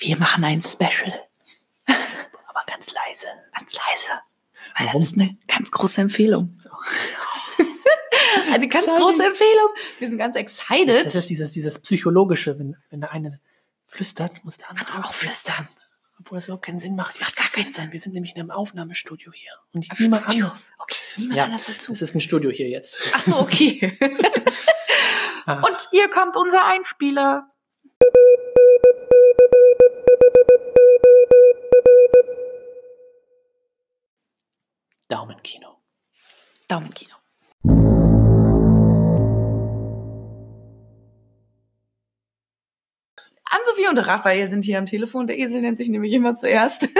Wir machen ein Special. Aber ganz leise. Ganz leise. Weil Warum? das ist eine ganz große Empfehlung. eine ganz Sorry. große Empfehlung. Wir sind ganz excited. Das ist dieses, dieses Psychologische, wenn, wenn der eine flüstert, muss der andere auch flüstern. Obwohl das überhaupt keinen Sinn macht. Das macht gar keinen Flüstern. Wir sind nämlich in einem Aufnahmestudio hier. Und Ach, niemand anders. Okay, niemand Ja, anders dazu. Es ist ein Studio hier jetzt. Ach so, okay. Ah. Und hier kommt unser Einspieler. Daumenkino. Daumenkino. Ann-Sophie und Raphael sind hier am Telefon. Der Esel nennt sich nämlich immer zuerst.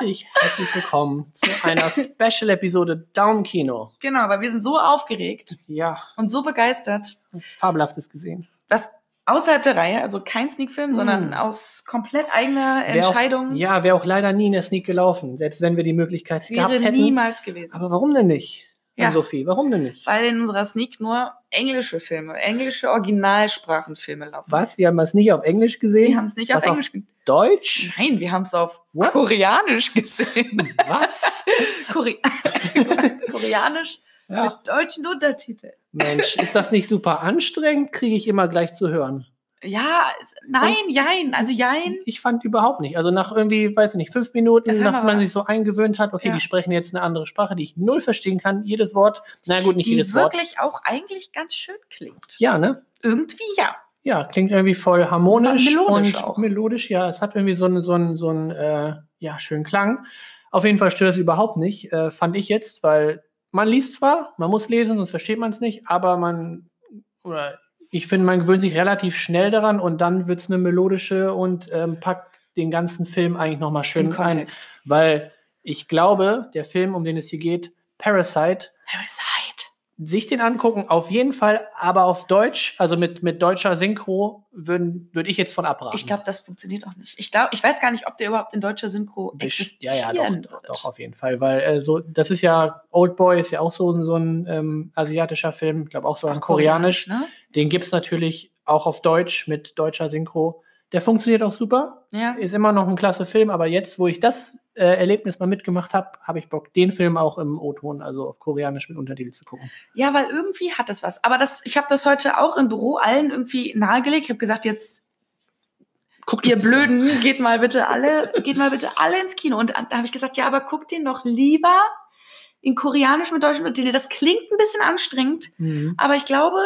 Richtig, herzlich willkommen zu einer Special-Episode Daumenkino. genau, weil wir sind so aufgeregt Ja, und so begeistert, fabelhaftes gesehen. dass außerhalb der Reihe, also kein Sneak-Film, sondern Mm. aus komplett eigener Wär auch- Entscheidung, Ja, wäre auch leider nie in der Sneak gelaufen, selbst wenn wir die Möglichkeit gehabt wäre hätten. niemals gewesen. Aber warum denn nicht? Ja. Sophie, warum denn nicht? weil in unserer Sneak nur englische Filme, englische Originalsprachenfilme laufen. Was? Wir haben es nicht auf Englisch gesehen? Wir haben es nicht auf Was auf Englisch gesehen. Deutsch? Nein, wir haben es auf What? Koreanisch gesehen. Was? Kore Koreanisch Ja. mit deutschen Untertiteln. Mensch, ist das nicht super anstrengend? Kriege ich immer gleich zu hören. Ja, nein, jein, also jein. Ich fand überhaupt nicht. Also nach irgendwie, weiß ich nicht, fünf Minuten, Das nachdem man sich so eingewöhnt hat, okay, Ja. die sprechen jetzt eine andere Sprache, die ich null verstehen kann, jedes Wort. Na gut, nicht Die jedes Wort. wirklich auch eigentlich ganz schön klingt. Ja, ne? Irgendwie ja. Ja, klingt irgendwie voll harmonisch Melodisch und auch. melodisch, ja. Es hat irgendwie so einen, so einen, so einen äh, ja, schönen Klang. Auf jeden Fall stört es überhaupt nicht, äh, fand ich jetzt, weil man liest zwar, man muss lesen, sonst versteht man es nicht, aber man, oder ich finde, man gewöhnt sich relativ schnell daran und dann wird es eine melodische und ähm, packt den ganzen Film eigentlich nochmal schön ein. Weil ich glaube, der Film, um den es hier geht, Parasite, Parasite. Sich den angucken, auf jeden Fall, aber auf Deutsch, also mit, mit deutscher Synchro, würde würd ich jetzt von abraten. Ich glaube, das funktioniert auch nicht. Ich glaube, ich weiß gar nicht, ob der überhaupt in deutscher Synchro ja, existiert. ja, doch, doch, auf jeden Fall, weil äh, so, das ist ja, Old Boy ist ja auch so, ein- so ein ähm, asiatischer Film, ich glaube auch so ein koreanisch. ne? Den gibt es natürlich auch auf Deutsch mit deutscher Synchro. Der funktioniert auch super, Ja. ist immer noch ein klasse Film, aber jetzt, wo ich das äh, Erlebnis mal mitgemacht habe, habe ich Bock, den Film auch im O-Ton, also auf Koreanisch mit Untertitel zu gucken. Ja, weil irgendwie hat das was. Aber das, ich habe das heute auch im Büro allen irgendwie nahegelegt. Ich habe gesagt, jetzt Guckt ihr das an. Blöden, geht mal bitte alle, geht mal bitte alle ins Kino. Und da habe ich gesagt, ja, aber guckt den doch lieber in Koreanisch mit deutschen Untertiteln. Das klingt ein bisschen anstrengend, Mhm. aber ich glaube,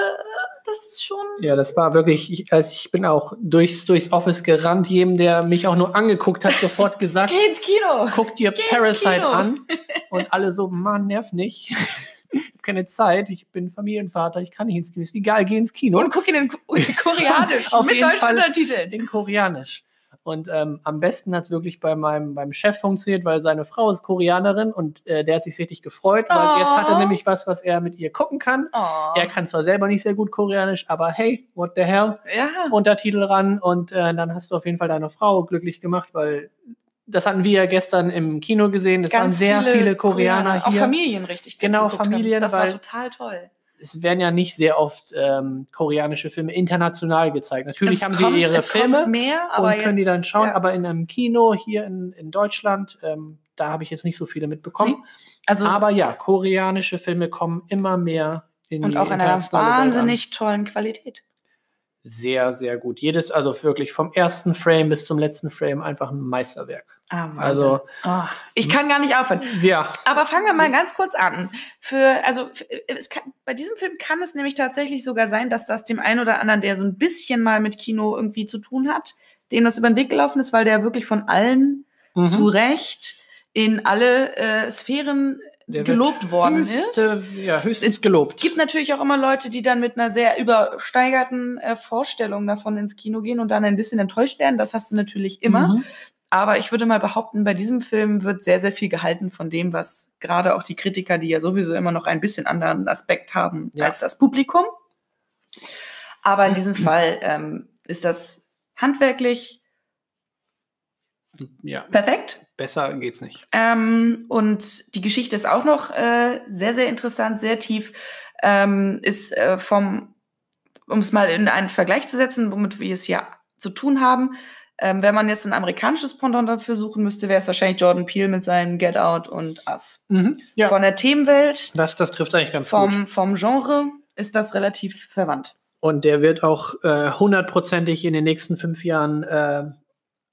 das ist schon. Ja, das war wirklich, ich, also ich bin auch durchs, durchs Office gerannt, jedem, der mich auch nur angeguckt hat, sofort gesagt, Geh ins Kino! guck dir Geh Parasite an. Und alle so, Mann, nerv nicht. Ich habe keine Zeit, ich bin Familienvater, ich kann nicht ins Kino. Egal, geh ins Kino. Und guck ihn in Ko- Koreanisch Auf mit deutschen Fall. Untertiteln. in Koreanisch. Und ähm, am besten hat es wirklich bei meinem beim Chef funktioniert, weil seine Frau ist Koreanerin und äh, der hat sich richtig gefreut, weil Oh. jetzt hat er nämlich was, was er mit ihr gucken kann. Oh. Er kann zwar selber nicht sehr gut Koreanisch, aber hey, what the hell? Ja. Untertitel ran und äh, dann hast du auf jeden Fall deine Frau glücklich gemacht, weil das hatten wir ja gestern im Kino gesehen. Es waren sehr viele, Koreaner, Auch hier. Familien, richtig. das Genau, geguckt haben. Familien, Das war total toll. Es werden ja nicht sehr oft ähm, koreanische Filme international gezeigt. Natürlich Es haben kommt- sie ihre Filme mehr, aber und können die jetzt- dann schauen. ja. Aber in einem Kino hier in, in Deutschland, ähm, da habe ich jetzt nicht so viele mitbekommen. also Aber ja, koreanische Filme kommen immer mehr in und die auch in einer wahnsinnig tollen Qualität. Sehr, sehr gut. Jedes, also wirklich vom ersten Frame bis zum letzten Frame einfach ein Meisterwerk. Ah, Wahnsinn. Also, Oh, ich kann gar nicht aufhören. ja, Aber fangen wir mal ganz kurz an. Für, also, kann, bei diesem Film kann es nämlich tatsächlich sogar sein, dass das dem einen oder anderen, der so ein bisschen mal mit Kino irgendwie zu tun hat, dem das über den Weg gelaufen ist, weil der wirklich von allen Mhm. zu Recht in alle äh, Sphären Der gelobt worden höchst, ist. Ja, höchstens gelobt. gibt natürlich auch immer Leute, die dann mit einer sehr übersteigerten äh, Vorstellung davon ins Kino gehen und dann ein bisschen enttäuscht werden. Das hast du natürlich immer. Mhm. Aber ich würde mal behaupten, bei diesem Film wird sehr, sehr viel gehalten von dem, was gerade auch die Kritiker, die ja sowieso immer noch ein bisschen anderen Aspekt haben Ja. als das Publikum. Aber in diesem Fall ähm, ist das handwerklich Ja, perfekt. besser geht's nicht. Ähm, und die Geschichte ist auch noch äh, sehr, sehr interessant, sehr tief. Ähm, ist äh, vom, um es mal in einen Vergleich zu setzen, womit wir es hier zu tun haben, Ähm, wenn man jetzt ein amerikanisches Pendant dafür suchen müsste, wäre es wahrscheinlich Jordan Peele mit seinen Get Out und Us. Mhm. Ja, Von der Themenwelt, das, das trifft eigentlich ganz gut. vom, vom Genre ist das relativ verwandt. Und der wird auch äh, hundertprozentig in den nächsten fünf Jahren äh,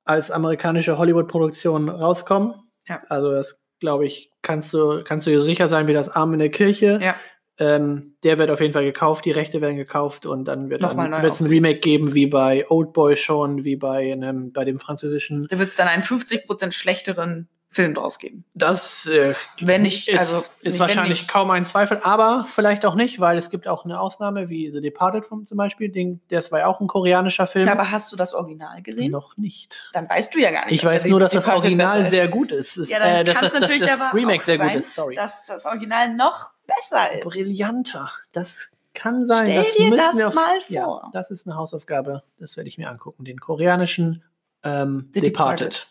als amerikanische Hollywood-Produktion rauskommen. Ja. Also das, glaube ich, kannst du, kannst du dir sicher sein wie das Arm in der Kirche. Ja. Ähm, der wird auf jeden Fall gekauft, die Rechte werden gekauft und dann wird wird's ein Remake geben, wie bei Old Boy schon, wie bei, einem, bei dem französischen. Da wird es dann einen 50% schlechteren Film draus geben. Das äh, Wenn nicht, ist, also ist wahrscheinlich nicht. kaum ein Zweifel, aber vielleicht auch nicht, weil es gibt auch eine Ausnahme wie The Departed vom, zum Beispiel. Den, das war ja auch ein koreanischer Film. Ja, aber hast du das Original gesehen? Noch nicht. Dann weißt du ja gar nicht. Ich weiß nur, dass das Original ist. sehr gut ist. Es- Ja, dann äh, dass das, das, natürlich das aber Remake sehr gut sein, ist, sorry. Dass das Original noch besser ist. Brillanter. Das kann sein. Stell das dir das auf, mal Ja, vor. das ist eine Hausaufgabe. Das werde ich mir angucken. Den koreanischen ähm, The Departed. Departed.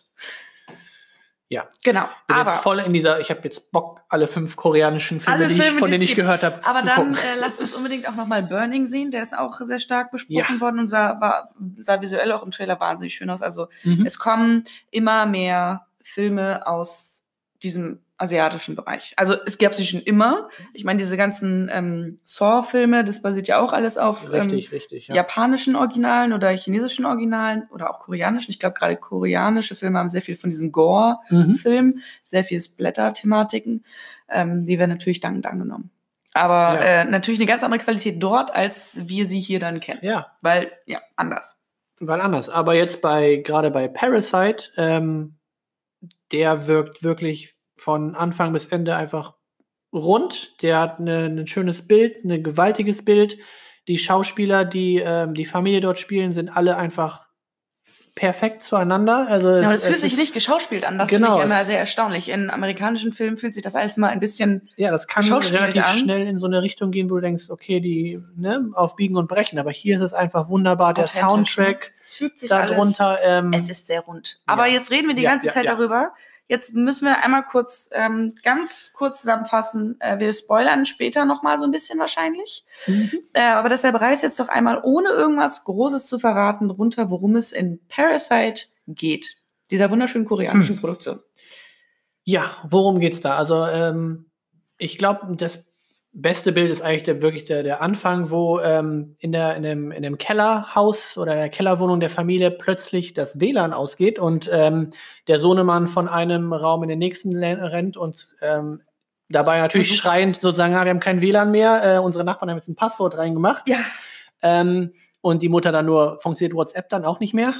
Ja. Genau. Bin aber jetzt voll in dieser, ich habe jetzt Bock, alle fünf koreanischen Filme, die ich, Filme, von denen ich gehört habe, Aber dann äh, lasst uns unbedingt auch nochmal Burning sehen. Der ist auch sehr stark besprochen Ja. worden und sah, war, sah visuell auch im Trailer wahnsinnig schön aus. Also Mhm. es kommen immer mehr Filme aus diesem asiatischen Bereich. Also es gab sie schon immer. Ich meine, diese ganzen ähm, Saw-Filme, das basiert ja auch alles auf ähm, Richtig, richtig. Ja. japanischen Originalen oder chinesischen Originalen oder auch koreanischen. Ich glaube, gerade koreanische Filme haben sehr viel von diesen Gore-Filmen, Mhm. sehr viel Splatter-Thematiken. Ähm, die werden natürlich dankend angenommen. Aber Ja. äh, natürlich eine ganz andere Qualität dort, als wir sie hier dann kennen. ja, Weil, ja, anders. weil anders. Aber jetzt bei, gerade bei Parasite, ähm, der wirkt wirklich von Anfang bis Ende einfach rund. Der hat eine, ein schönes Bild, ein gewaltiges Bild. Die Schauspieler, die ähm, die Familie dort spielen, sind alle einfach perfekt zueinander. Also Ja, aber es- fühlt es sich nicht geschauspielt an. Das Genau, finde ich immer sehr erstaunlich. In amerikanischen Filmen fühlt sich das alles mal ein bisschen. Ja, das kann relativ an. schnell in so eine Richtung gehen, wo du denkst, okay, die ne, auf Biegen und Brechen. Aber hier ist es einfach wunderbar. Der ne? Soundtrack Es fügt sich alles. darunter. Ähm, Es ist sehr rund. Aber Ja. jetzt reden wir die Ja, ganze ja, Zeit darüber. Jetzt müssen wir einmal kurz, ähm, ganz kurz zusammenfassen. Äh, wir spoilern später noch mal so ein bisschen wahrscheinlich. mhm. Äh, aber deshalb reißt jetzt doch einmal, ohne irgendwas Großes zu verraten, runter, worum es in Parasite geht. Dieser wunderschönen koreanischen Hm. Produktion. Ja, worum geht's da? Also, ähm, ich glaube, das beste Bild ist eigentlich der, wirklich der, der Anfang, wo ähm, in, der, in, dem, in dem Kellerhaus oder in der Kellerwohnung der Familie plötzlich das WLAN ausgeht und ähm, der Sohnemann von einem Raum in den nächsten rennt und ähm, dabei natürlich schreiend sozusagen, ah, wir haben kein WLAN mehr, äh, unsere Nachbarn haben jetzt ein Passwort reingemacht. Ja, Ähm, und die Mutter dann nur, funktioniert WhatsApp dann auch nicht mehr?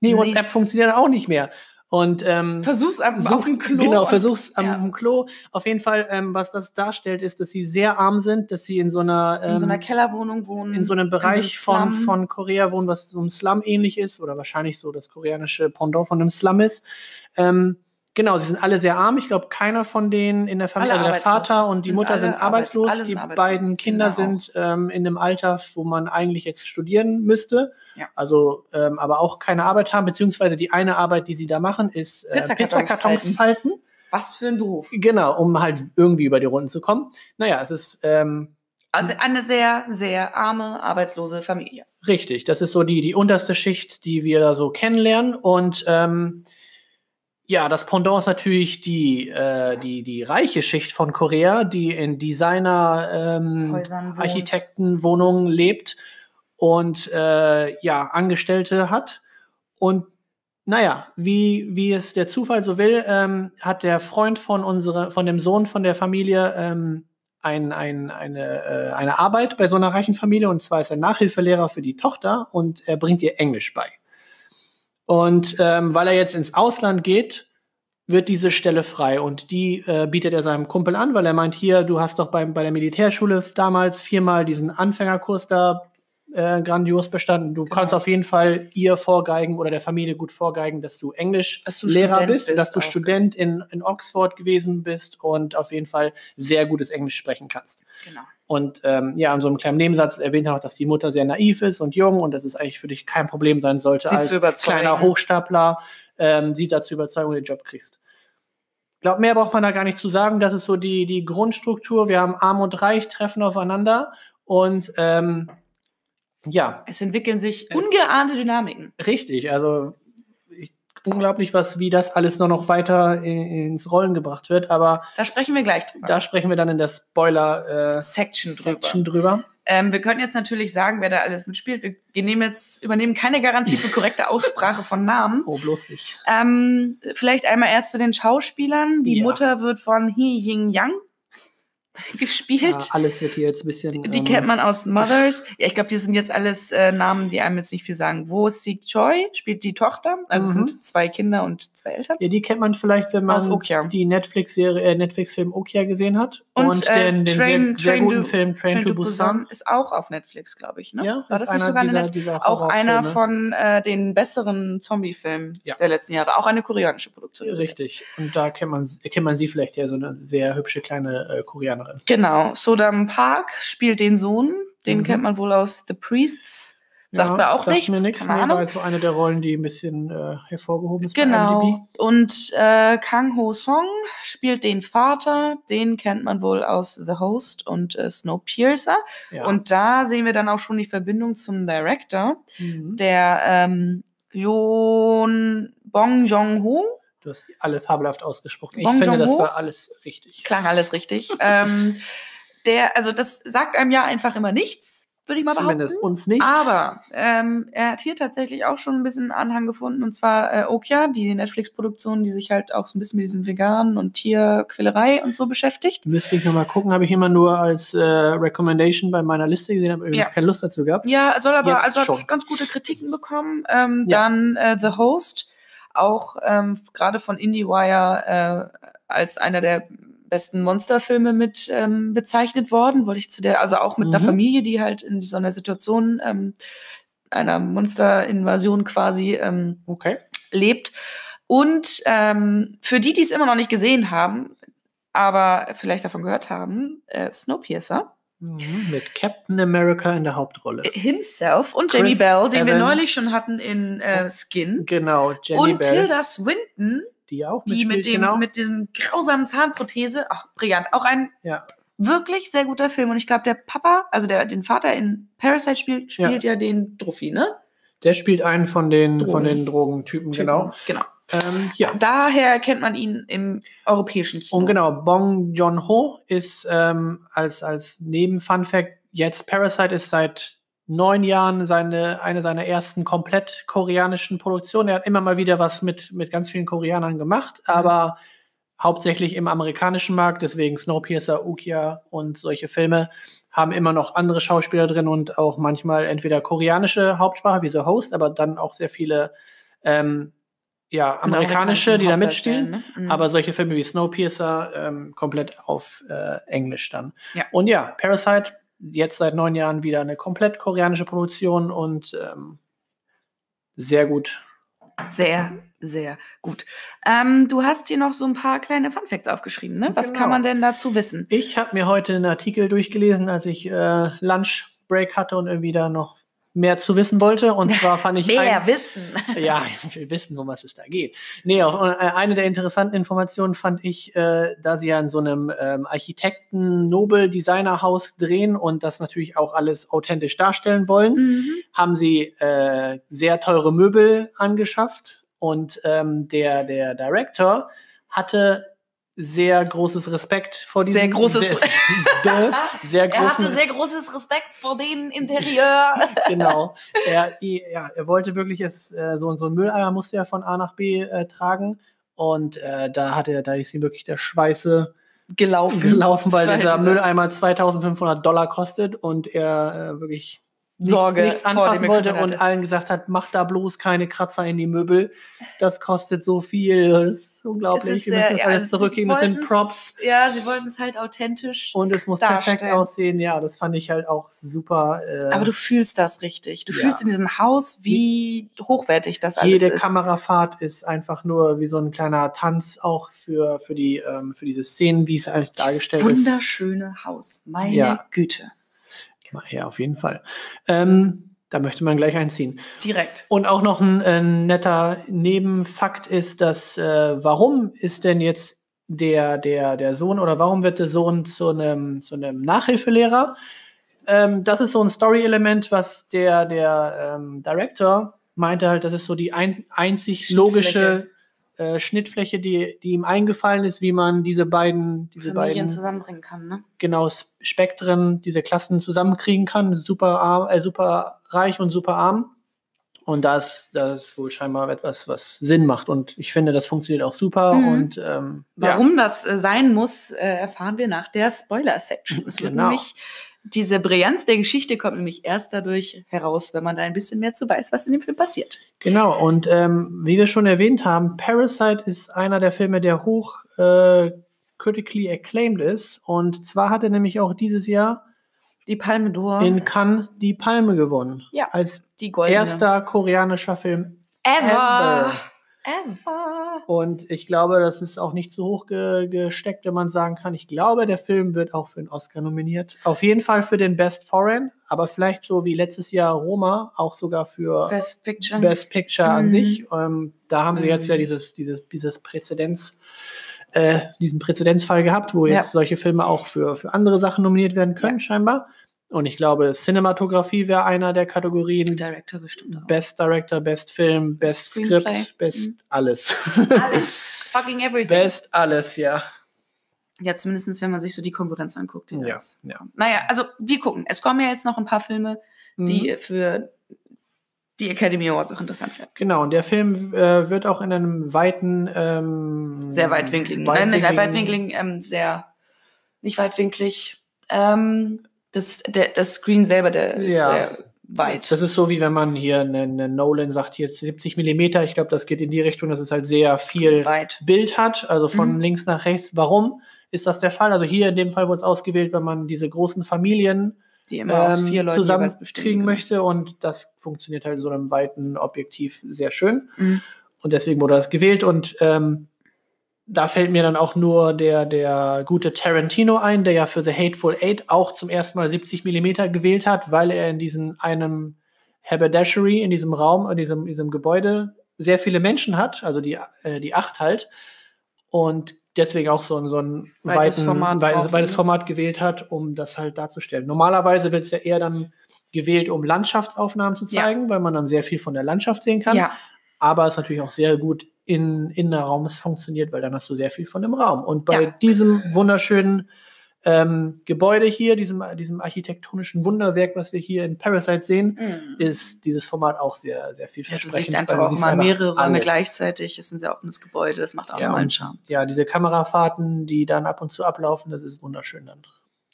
Nee, Nee. WhatsApp funktioniert dann auch nicht mehr. Und ähm, versuch's am, so- auf dem Klo. Genau, und- versuch's am, ja. am Klo. Auf jeden Fall, ähm, was das darstellt, ist, dass sie sehr arm sind, dass sie in so einer, ähm, in so einer Kellerwohnung wohnen. in so einem Bereich so einem von, von Korea wohnen, was so einem Slum ähnlich ist oder wahrscheinlich so das koreanische Pendant von einem Slum ist. Ähm, genau, sie sind alle sehr arm. Ich glaube, keiner von denen in der Familie, Alle also der. Vater und die Sind Mutter sind arbeits- arbeitslos. sind die arbeitslos. beiden Kinder Kinder auch. sind ähm, in einem Alter, wo man eigentlich jetzt studieren müsste. Ja. Also, ähm, aber auch keine Arbeit haben, beziehungsweise die eine Arbeit, die sie da machen, ist äh, Pizzakartons Pizzakartons falten. Was für ein Beruf. Genau, um halt irgendwie über die Runden zu kommen. Naja, es ist ähm, Also eine sehr, sehr arme, arbeitslose Familie. richtig. Das ist so die, die unterste Schicht, die wir da so kennenlernen. Und ähm, ja, das Pendant ist natürlich die, äh, die, die reiche Schicht von Korea, die in Designer, ähm. Architektenwohnungen lebt und äh, ja, Angestellte hat. Und naja, wie, wie es der Zufall so will, ähm, hat der Freund von, unsere, von dem Sohn von der Familie ähm, ein, ein, eine, äh, eine Arbeit bei so einer reichen Familie und zwar ist er Nachhilfelehrer für die Tochter und er bringt ihr Englisch bei. Und ähm, weil er jetzt ins Ausland geht, wird diese Stelle frei. Und die äh, bietet er seinem Kumpel an, weil er meint, hier, du hast doch beim, bei der Militärschule damals viermal diesen Anfängerkurs da äh, grandios bestanden. Du Genau. kannst auf jeden Fall ihr vorgeigen oder der Familie gut vorgeigen, dass du Englisch Dass du Lehrer Student bist, bist dass du. Student in, in Oxford gewesen bist und auf jeden Fall sehr gutes Englisch sprechen kannst. Genau. Und ähm, ja, in so einem kleinen Nebensatz erwähnt er auch, dass die Mutter sehr naiv ist und jung und dass es eigentlich für dich kein Problem sein sollte, Sie als kleiner Hochstapler ähm, sie dazu überzeugen, den Job kriegst. Ich glaube, mehr braucht man da gar nicht zu sagen. Das ist so die, die Grundstruktur. Wir haben Arm und Reich treffen aufeinander und ähm, ja, Es entwickeln sich Es- ungeahnte Dynamiken. richtig. Also unglaublich, was, wie das alles noch, noch weiter in, ins Rollen gebracht wird. Aber Da sprechen wir gleich drüber. da sprechen wir dann in der Spoiler äh, Section drüber. Section drüber. Ähm, wir können jetzt natürlich sagen, wer da alles mitspielt. Wir jetzt, übernehmen keine Garantie für korrekte Aussprache von Namen. Oh, bloß nicht. Ähm, vielleicht einmal erst zu den Schauspielern. Die Ja. Mutter wird von Hee Ying Yang gespielt. Ja, alles wird hier jetzt ein bisschen. Die ähm, kennt man aus Mothers. Ja, ich glaube, die sind jetzt alles äh, Namen, die einem jetzt nicht viel sagen. Wo Sik Choi spielt die Tochter. Also es Mhm. sind zwei Kinder und zwei Eltern. Ja, die kennt man vielleicht, wenn man die Netflix-Serie, äh, Netflix-Film Okja gesehen hat. Und, äh, den, den Train- sehr, sehr Train guten to- Film Train, Train to Busan. ist auch auf Netflix, glaube ich. Ne? Ja, War das nicht sogar eine dieser- Netflix? dieser Auch einer von äh, den besseren Zombie-Filmen Ja. der letzten Jahre. Auch eine koreanische Produktion. Richtig. Und da kennt man, kennt man sie vielleicht ja, so eine sehr hübsche kleine äh, Koreanerin. Genau. Sodam Park spielt den Sohn. Den Mhm. kennt man wohl aus The Priests. Sagt Ja, mir auch sagt nichts. Mir nichts. Keine Nee, Ahnung. halt so eine der Rollen, die ein bisschen äh, hervorgehoben ist. Genau. Und äh, Kang Ho Song spielt den Vater. Den kennt man wohl aus The Host und äh, Snowpiercer. Ja. Und da sehen wir dann auch schon die Verbindung zum Director, mhm. der ähm, Yoon Bong Jong-ho. Du hast alle fabelhaft ausgesprochen. Ich Bong finde, das war alles richtig. Klang alles richtig. ähm, der, also das sagt einem ja einfach immer nichts, würde ich mal Zumindest behaupten. uns nicht. Aber ähm, er hat hier tatsächlich auch schon ein bisschen Anhang gefunden, und zwar äh, Okja, die Netflix-Produktion, die sich halt auch so ein bisschen mit diesem Veganen und Tierquälerei und so beschäftigt. Müsste ich nochmal gucken, habe ich immer nur als äh, Recommendation bei meiner Liste gesehen, habe irgendwie Ja. keine Lust dazu gehabt. Ja, soll aber, Jetzt also hat schon. ganz gute Kritiken bekommen. Ähm, Ja. Dann äh, The Host, auch ähm, gerade von IndieWire äh, als einer der besten Monsterfilme mit ähm, bezeichnet worden. Wollte ich zu der, also auch mit einer Mhm. Familie, die halt in so einer Situation ähm, einer Monsterinvasion quasi ähm, Okay. lebt. Und ähm, für die, die es immer noch nicht gesehen haben, aber vielleicht davon gehört haben, äh, Snowpiercer. Mit Captain America in der Hauptrolle. himself und Chris Jamie Bell, den wir Evans. neulich schon hatten in äh, Skin. Genau, und Bell, Tilda Swinton, die auch die mit dem, genau. mit dem grausamen Zahnprothese, ach, brillant. Auch ein Ja. wirklich sehr guter Film. Und ich glaube, der Papa, also der den Vater in Parasite spielt, spielt ja, den Druffi, ne? Der spielt einen von den, Drogen. von den Drogentypen, genau. Genau. Ähm, ja. Daher kennt man ihn im europäischen Kino. Und genau, Bong Joon-ho ist ähm, als, als Neben-Fun-Fact jetzt Parasite ist seit neun Jahren seine, eine seiner ersten komplett koreanischen Produktionen. Er hat immer mal wieder was mit, mit ganz vielen Koreanern gemacht, Mhm. aber hauptsächlich im amerikanischen Markt, deswegen Snowpiercer, Ukia und solche Filme haben immer noch andere Schauspieler drin und auch manchmal entweder koreanische Hauptsprache wie so Host, aber dann auch sehr viele ähm, ja, amerikanische, die da mitspielen. Ne? Mhm. Aber solche Filme wie Snowpiercer ähm, komplett auf äh, Englisch dann. Ja. Und ja, Parasite, jetzt seit neun Jahren wieder eine komplett koreanische Produktion und ähm, sehr gut. Sehr, sehr gut. Ähm, du hast hier noch so ein paar kleine Funfacts aufgeschrieben, ne? Was Genau. kann man denn dazu wissen? Ich habe mir heute einen Artikel durchgelesen, als ich äh, Lunch Break hatte und irgendwie da noch mehr zu wissen wollte. Und zwar fand ich ein, wissen. ja, ich will wissen, um was es da geht. Nee, auch, äh, eine der interessanten Informationen fand ich, äh, da sie ja in so einem ähm, Architekten-Nobel-Designer-Haus drehen und das natürlich auch alles authentisch darstellen wollen, Mhm. haben sie äh, sehr teure Möbel angeschafft und ähm, der, der Director hatte sehr großes Respekt vor diesem Sehr großes- sehr, sehr Er großen hatte sehr großes Respekt vor dem Interieur. genau. Er, ja, er wollte wirklich es, äh, so, so ein Mülleimer musste er von A nach B äh, tragen. Und äh, da hat er, da ist ihm wirklich der Schweiße gelaufen. gelaufen, weil dieser Mülleimer 2500 Dollar kostet und er äh, wirklich Sorge nichts vor anfassen wollte und allen gesagt hat, mach da bloß keine Kratzer in die Möbel. Das kostet so viel. Das ist unglaublich. Es ist Wir müssen das ja, alles also zurückgeben. Das sind Props. Ja, sie wollten es halt authentisch. Und es muss perfekt darstellen. aussehen. Ja, das fand ich halt auch super. Äh, Aber du fühlst das richtig. Du Ja. fühlst in diesem Haus, wie hochwertig das alles Jede ist. Kamerafahrt ist einfach nur wie so ein kleiner Tanz auch für, für, die, ähm, für diese Szenen, wie es eigentlich dargestellt das ist. wunderschöne Haus. Meine Ja. Güte. Ja, auf jeden Fall. Ähm, da möchte man gleich einziehen. Direkt. Und auch noch ein, äh, netter Nebenfakt ist, dass äh, warum ist denn jetzt der, der, der Sohn oder warum wird der Sohn zu einem, zu einem Nachhilfelehrer? Ähm, das ist so ein Story-Element, was der, der ähm, Director meinte halt, das ist so die ein, einzig logische äh, Schnittfläche, die, die ihm eingefallen ist, wie man diese beiden, diese Familien beiden zusammenbringen kann, ne? genau Spektren, diese Klassen zusammenkriegen kann. Super arm, äh, super reich und super arm. Und das, das ist wohl scheinbar etwas, was Sinn macht. Und ich finde, das funktioniert auch super. Mhm. Und ähm, ja. Warum das äh, sein muss, äh, erfahren wir nach der Spoiler-Section. Es wird Genau. nämlich, diese Brillanz der Geschichte kommt nämlich erst dadurch heraus, wenn man da ein bisschen mehr zu weiß, was in dem Film passiert. Genau, und ähm, wie wir schon erwähnt haben, Parasite ist einer der Filme, der hoch äh, critically acclaimed ist. Und zwar hat er nämlich auch dieses Jahr Die Palme d'Or, in Cannes die Palme gewonnen. Ja. Als erster koreanischer Film ever. ever. Ever. Und ich glaube, das ist auch nicht zu hoch ge gesteckt, wenn man sagen kann, ich glaube, der Film wird auch für einen Oscar nominiert. Auf jeden Fall für den Best Foreign, aber vielleicht so wie letztes Jahr Roma, auch sogar für Best Picture. Best Picture an Mhm. sich. Ähm, da haben sie jetzt Mhm. ja dieses, dieses, dieses Präzedenz, äh, diesen Präzedenzfall gehabt, wo Ja. jetzt solche Filme auch für, für andere Sachen nominiert werden können, scheinbar. Und ich glaube, Cinematografie wäre einer der Kategorien. Director bestimmt auch. Best Director, Best Film, Best Screenplay. Script, Best Mhm. alles. Alles. Fucking everything. Best alles, ja. Ja, zumindest wenn man sich so die Konkurrenz anguckt. Die Ja, ja. Naja, also wir gucken. Es kommen ja jetzt noch ein paar Filme, die Mhm. für die Academy Awards auch interessant werden. Genau, und der Film äh, wird auch in einem weiten, ähm, Sehr weitwinkligen. Nein, nicht weitwinkligen, ähm, sehr nicht weitwinklig. Ähm, das, der, das Screen selber, der ist Ja. sehr weit. Das ist so, wie wenn man hier einen einen Nolan sagt, hier 70 Millimeter. Ich glaube, das geht in die Richtung, dass es halt sehr viel weit. Bild hat, also von Mhm. links nach rechts. Warum ist das der Fall? Also hier in dem Fall wurde es ausgewählt, wenn man diese großen Familien Die immer aus ähm, vier Leuten zusammenkriegen genau. möchte und das funktioniert halt in so einem weiten Objektiv sehr schön. Mhm. Und deswegen wurde das gewählt und ähm, da fällt mir dann auch nur der, der gute Tarantino ein, der ja für The Hateful Eight auch zum ersten Mal 70 Millimeter gewählt hat, weil er in diesem einem Haberdashery, in diesem Raum, in diesem, diesem Gebäude sehr viele Menschen hat, also die, äh, die acht halt. Und deswegen auch so, ein- so ein Weites weiten, Format weites ne? Format gewählt hat, um das halt darzustellen. Normalerweise wird es ja eher dann gewählt, um Landschaftsaufnahmen zu Ja. zeigen, weil man dann sehr viel von der Landschaft sehen kann Ja, aber es natürlich auch sehr gut in Innenraum es funktioniert, weil dann hast du sehr viel von dem Raum. Und bei Ja. diesem wunderschönen ähm, Gebäude hier, diesem, diesem architektonischen Wunderwerk, was wir hier in Parasite sehen, Mhm. ist dieses Format auch sehr, sehr ja, du vielversprechend. siehst einfach auch siehst mal einfach mehrere Räume gleichzeitig. Es ist ein sehr offenes Gebäude, das macht auch Ja, nochmal einen Charme. ja, diese Kamerafahrten, die dann ab und zu ablaufen, das ist wunderschön dann.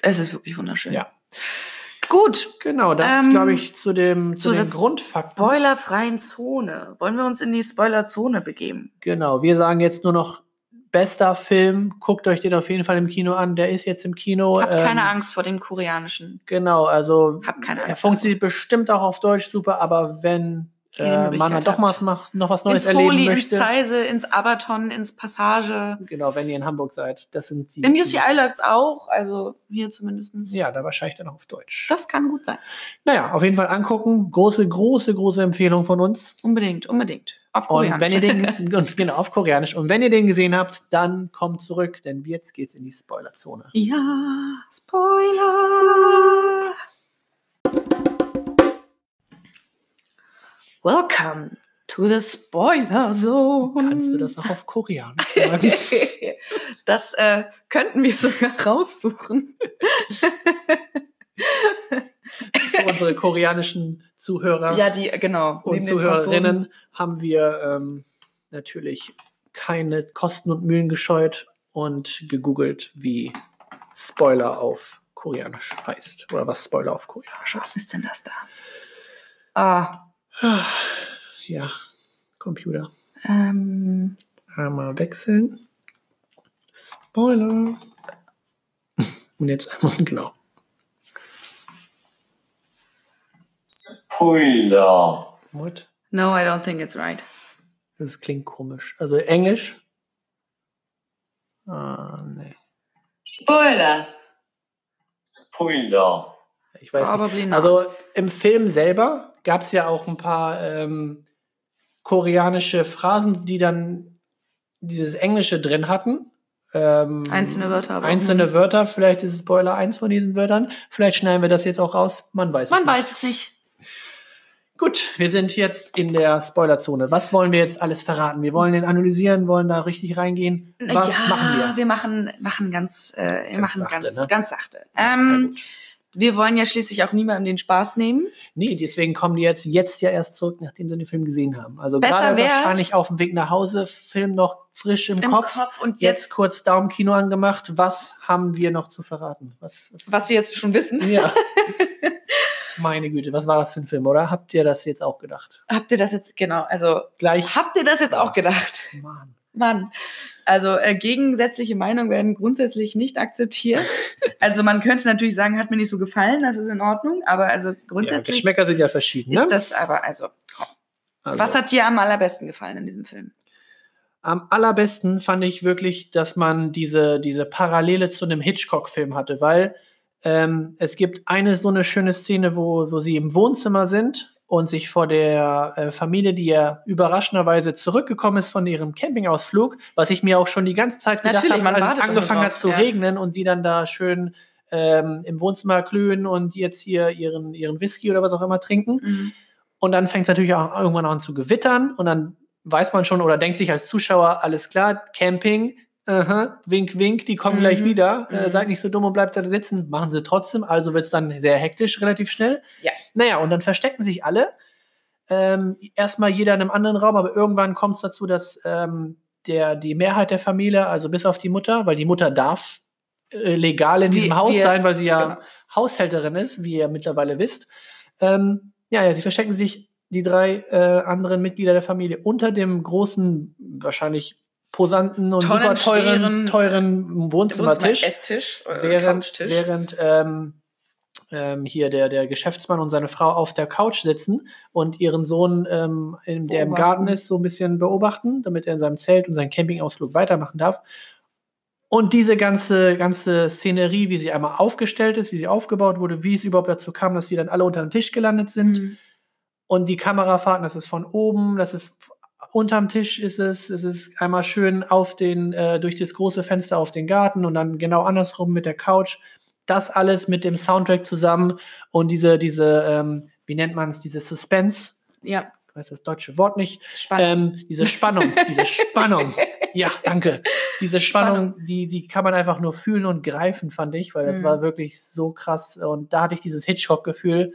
Es ist wirklich wunderschön. Ja. Gut, Genau, das Ähm, glaube ich zu dem zu so den Grundfakten. spoilerfreien Zone. Wollen wir uns in die Spoilerzone begeben? Genau, wir sagen jetzt nur noch bester Film. Guckt euch den auf jeden Fall im Kino an. Der ist jetzt im Kino. Habt keine ähm, Angst vor dem koreanischen. Genau, also Habt keine er Angst. funktioniert bestimmt auch auf Deutsch super, aber wenn äh, man dann doch mal noch was Neues ins erleben ins möchte. Zeise, ins Abaton, ins Passage. Genau, wenn ihr in Hamburg seid. Das sind die. Im UCI läuft es auch, also hier zumindest. Ja, da wahrscheinlich dann auch auf Deutsch. Das kann gut sein. Naja, auf jeden Fall angucken. Große, große, große Empfehlung von uns. Unbedingt, unbedingt. Auf Und Koreanisch. wenn ihr den, und genau, auf Koreanisch. Und wenn ihr den gesehen habt, dann kommt zurück, denn jetzt geht's in die Spoilerzone. ja, Spoiler. Welcome to the Spoiler Zone. Kannst du das auch auf Koreanisch sagen? Das äh, könnten wir sogar raussuchen. Unsere koreanischen Zuhörer. Ja, die, genau. und. Zuhörerinnen haben wir ähm, natürlich keine Kosten und Mühen gescheut und gegoogelt, wie Spoiler auf Koreanisch heißt. Oder was Spoiler auf Koreanisch Was heißt. ist denn das da? Ah, Ja, Computer. ähm, Einmal wechseln. Spoiler. Und jetzt einmal, genau. Spoiler. What? no, I don't think it's right. Das klingt komisch. Also Englisch. Ah, nee. Spoiler. Spoiler. Ich weiß nicht. Probably not. Also im Film selber gab es ja auch ein paar ähm, koreanische Phrasen, die dann dieses Englische drin hatten. Ähm, Einzelne Wörter, aber- Einzelne Wörter, vielleicht ist Spoiler eins von diesen Wörtern. Vielleicht schneiden wir das jetzt auch raus. Man weiß Man es nicht. weiß es nicht. Gut, wir sind jetzt in der Spoilerzone. Was wollen wir jetzt alles verraten? Wir wollen den analysieren, wollen da richtig reingehen. Was ja, machen wir? Wir machen, machen ganz, äh, wir Ganz machen sachte, ganz, ne? ganz sachte. Ähm, gut. Wir wollen ja schließlich auch niemandem den Spaß nehmen. Nee, deswegen kommen die jetzt, jetzt ja erst zurück, nachdem sie den Film gesehen haben. Also Besser gerade wahrscheinlich auf dem Weg nach Hause, Film noch frisch im, Im Kopf. Kopf und Jetzt jetzt, kurz Daumenkino angemacht. Was haben wir noch zu verraten? Was, was, was Sie jetzt schon wissen. Ja. Meine Güte, was war das für ein Film, oder? Habt ihr das jetzt auch gedacht? Habt ihr das jetzt, genau, also, Gleich. habt ihr das jetzt auch gedacht? Mann. Mann. Also äh, gegensätzliche Meinungen werden grundsätzlich nicht akzeptiert. Also man könnte natürlich sagen, hat mir nicht so gefallen, das ist in Ordnung, aber also Ja, grundsätzlich Geschmäcker sind ja verschieden, ne? ist das aber also. Also, Was hat dir am allerbesten gefallen in diesem Film? am allerbesten fand ich wirklich, dass man diese, diese Parallele zu einem Hitchcock-Film hatte, weil ähm, es gibt eine so eine schöne Szene, wo, wo sie im Wohnzimmer sind und sich vor der äh, Familie, die ja überraschenderweise zurückgekommen ist von ihrem Campingausflug, was ich mir auch schon die ganze Zeit gedacht habe, als es angefangen hat zu ja. regnen und die dann da schön ähm, im Wohnzimmer glühen und jetzt hier ihren, ihren Whisky oder was auch immer trinken. Und dann fängt es natürlich auch irgendwann an zu gewittern und dann weiß man schon oder denkt sich als Zuschauer, alles klar, Camping, aha, wink, wink, die kommen Mhm. gleich wieder. Äh, Mhm. seid nicht so dumm und bleibt da sitzen. Machen sie trotzdem, also wird es dann sehr hektisch, relativ schnell. Ja. Naja, und dann verstecken sich alle. Ähm, erstmal jeder in einem anderen Raum, aber irgendwann kommt es dazu, dass ähm, der, die Mehrheit der Familie, also bis auf die Mutter, weil die Mutter darf äh, legal in Wie- diesem Haus wir- sein, weil sie ja genau. Haushälterin ist, wie ihr mittlerweile wisst. Ähm, ja, ja, sie verstecken sich, die drei äh, anderen Mitglieder der Familie, unter dem großen, wahrscheinlich posanten und super teuren, teuren Wohnzimmertisch. Esstisch, äh, Während, während ähm, ähm, hier der, der Geschäftsmann und seine Frau auf der Couch sitzen und ihren Sohn, ähm, in, der im. Garten ist, so ein bisschen beobachten, damit er in seinem Zelt und seinen Campingausflug weitermachen darf. Und diese ganze, ganze Szenerie, wie sie einmal aufgestellt ist, wie sie aufgebaut wurde, wie es überhaupt dazu kam, dass sie dann alle unter dem Tisch gelandet sind. Mhm. Und die Kamerafahrten, das ist von oben, das ist unterm Tisch ist es, es ist einmal schön auf den, äh, durch das große Fenster auf den Garten und dann genau andersrum mit der Couch. Das alles mit dem Soundtrack zusammen und diese, diese, ähm, wie nennt man es, diese Suspense, Ja, ich weiß das deutsche Wort nicht, spannend. ähm, diese Spannung, diese Spannung. Ja, danke. Diese Spannung, Die, die kann man einfach nur fühlen und greifen, fand ich, weil das Mhm. war wirklich so krass. Und da hatte ich dieses Hitchcock-Gefühl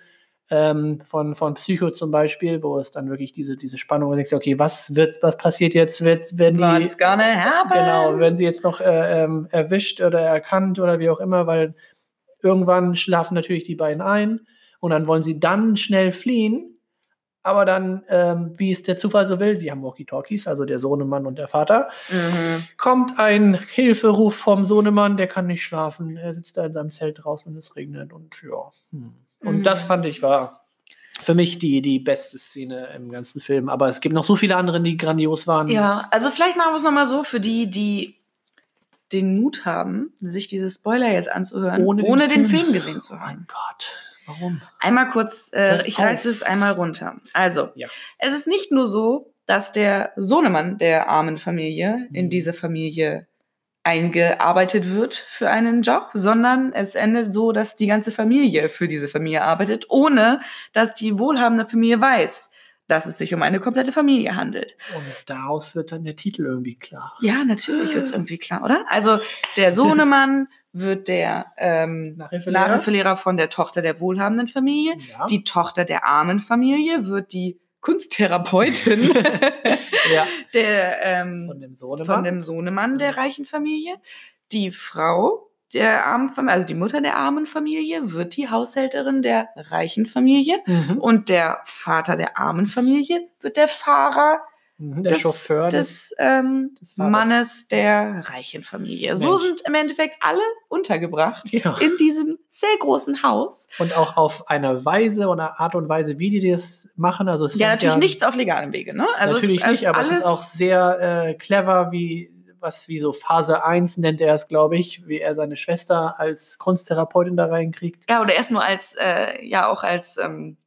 ähm, von, von Psycho zum Beispiel, wo es dann wirklich diese, diese Spannung, du denkst, okay, was wird, was passiert jetzt? Wird, werden die, What's gonna happen? genau, werden sie jetzt noch äh, ähm, erwischt oder erkannt oder wie auch immer, weil irgendwann schlafen natürlich die beiden ein und dann wollen sie dann schnell fliehen. Aber dann, ähm, wie es der Zufall so will, sie haben Walkie-Talkies, also der Sohnemann und der Vater, Mhm. kommt ein Hilferuf vom Sohnemann, der kann nicht schlafen. Er sitzt da in seinem Zelt draußen und es regnet und ja. Hm. Und Mhm. das fand ich war für mich die, die beste Szene im ganzen Film. Aber es gibt noch so viele andere, die grandios waren. Ja, also vielleicht machen wir es nochmal so für die, die den Mut haben, sich diese Spoiler jetzt anzuhören, Ohne ohne, den den, Film. Film. gesehen zu Oh haben. mein Gott. Warum? Einmal kurz, äh, ich reiße es einmal runter. Also, Ja. es ist nicht nur so, dass der Sohnemann der armen Familie in Mhm. diese Familie eingearbeitet wird für einen Job, sondern es endet so, dass die ganze Familie für diese Familie arbeitet, ohne dass die wohlhabende Familie weiß, dass es sich um eine komplette Familie handelt. Und daraus wird dann der Titel irgendwie klar. Ja, natürlich wird es irgendwie klar, oder? Also der Sohnemann wird der ähm, Nachhilfelehrer? Nachhilfelehrer von der Tochter der wohlhabenden Familie. Ja. Die Tochter der armen Familie wird die Kunsttherapeutin ja. der, ähm, Von dem Sohnemann. von dem Sohnemann der Mhm. reichen Familie. Die Frau der armen Familie, also die Mutter der armen Familie, wird die Haushälterin der reichen Familie. mhm. Und der Vater der armen Familie wird der Fahrer. Der des, Chauffeur. des, ähm, des Vaters. Mannes der reichen Familie. So Mensch. sind im Endeffekt alle untergebracht Ja. in diesem sehr großen Haus. Und auch auf eine Weise oder Art und Weise, wie die das machen. Also es Ja, natürlich nichts auf legalem Wege, ne? Also natürlich es nicht, aber alles es ist auch sehr äh, clever, wie was wie so Phase 1 nennt er es, glaube ich, wie er seine Schwester als Kunsttherapeutin da reinkriegt. Ja, oder erst nur als, äh, ja, auch als, ähm,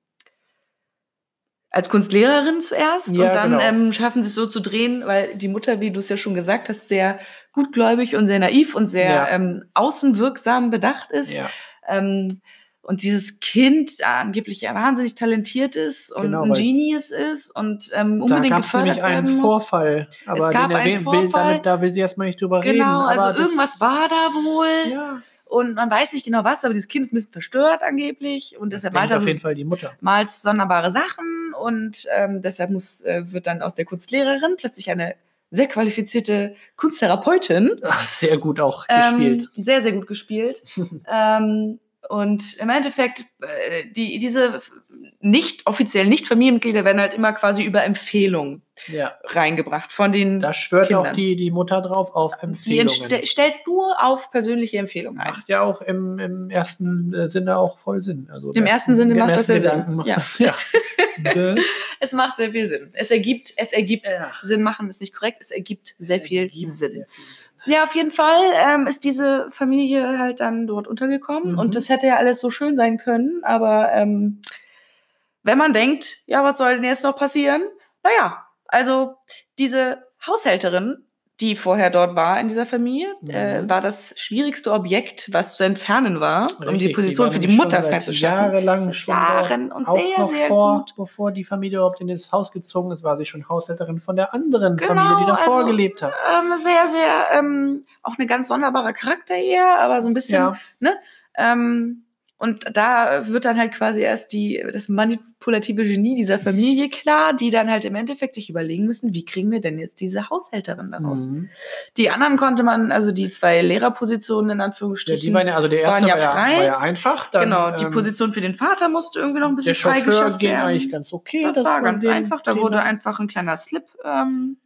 als Kunstlehrerin zuerst. Ja, und dann genau. ähm, schaffen sie es so zu drehen, weil die Mutter, wie du es ja schon gesagt hast, sehr gutgläubig und sehr naiv und sehr Ja. ähm, außenwirksam bedacht ist. Ja. Ähm, und dieses Kind angeblich ja wahnsinnig talentiert ist und Genau, ein Genius ist und ähm, Da unbedingt gab es nämlich gefördert einen werden muss. Vorfall. Aber gab den einen Will, Vorfall. damit, da will sie erstmal nicht drüber reden. Genau, aber also irgendwas war da wohl Ja, und man weiß nicht genau was, aber dieses Kind ist ein bisschen verstört angeblich und das deshalb malt auf jeden Fall die Mutter. malt sonderbare Sachen und ähm, deshalb muss, äh, wird dann aus der Kunstlehrerin plötzlich eine sehr qualifizierte Kunsttherapeutin. Ach, sehr gut auch Ähm, gespielt. sehr, sehr gut gespielt. ähm, und im Endeffekt, äh, die, diese nicht offiziell nicht Familienmitglieder werden halt immer quasi über Empfehlung ja, reingebracht von den. da schwört auch Kindern. die, die Mutter drauf auf die Empfehlungen. entste- stellt nur auf persönliche Empfehlungen ein. Macht ja auch im, im ersten äh, Sinne auch voll Sinn. Also Im ersten Sinne macht das ersten ja Sinn. Macht Ja. Das, ja. Dä? Es macht sehr viel Sinn. Es ergibt, es ergibt Ja. Sinn machen ist nicht korrekt. Es ergibt sehr viel Gibt Sinn. sehr viel Sinn. Ja, auf jeden Fall ähm, ist diese Familie halt dann dort untergekommen Mhm. und das hätte ja alles so schön sein können, aber ähm, wenn man denkt, ja, was soll denn jetzt noch passieren? Naja, also diese Haushälterin, die vorher dort war in dieser Familie, Mhm. äh, war das schwierigste Objekt, was zu entfernen war, um die Richtig, Position war für die Mutter freizuschaffen. Jahrelang schon Jahren und auch sehr, noch sehr vor, gut. Bevor die Familie überhaupt in das Haus gezogen ist, war sie schon Haushälterin von der anderen Genau, Familie, die davor also, gelebt hat. Ähm, sehr, sehr, ähm, auch eine ganz sonderbarer Charakter eher, aber so ein bisschen Ja, Ähm, und da wird dann halt quasi erst die, das manipulative Genie dieser Familie klar, die dann halt im Endeffekt sich überlegen müssen, wie kriegen wir denn jetzt diese Haushälterin daraus? mhm. Die anderen konnte man, also die zwei Lehrerpositionen in ja Anführungsstrichen, die waren ja, also der erste waren ja ja, frei. war ja einfach. Dann, genau, die ähm, Position für den Vater musste irgendwie noch ein bisschen Der Chauffeur freigeschafft ging werden. eigentlich ganz okay. das dass war ganz einfach, da wurde einfach ein kleiner Slip ähm,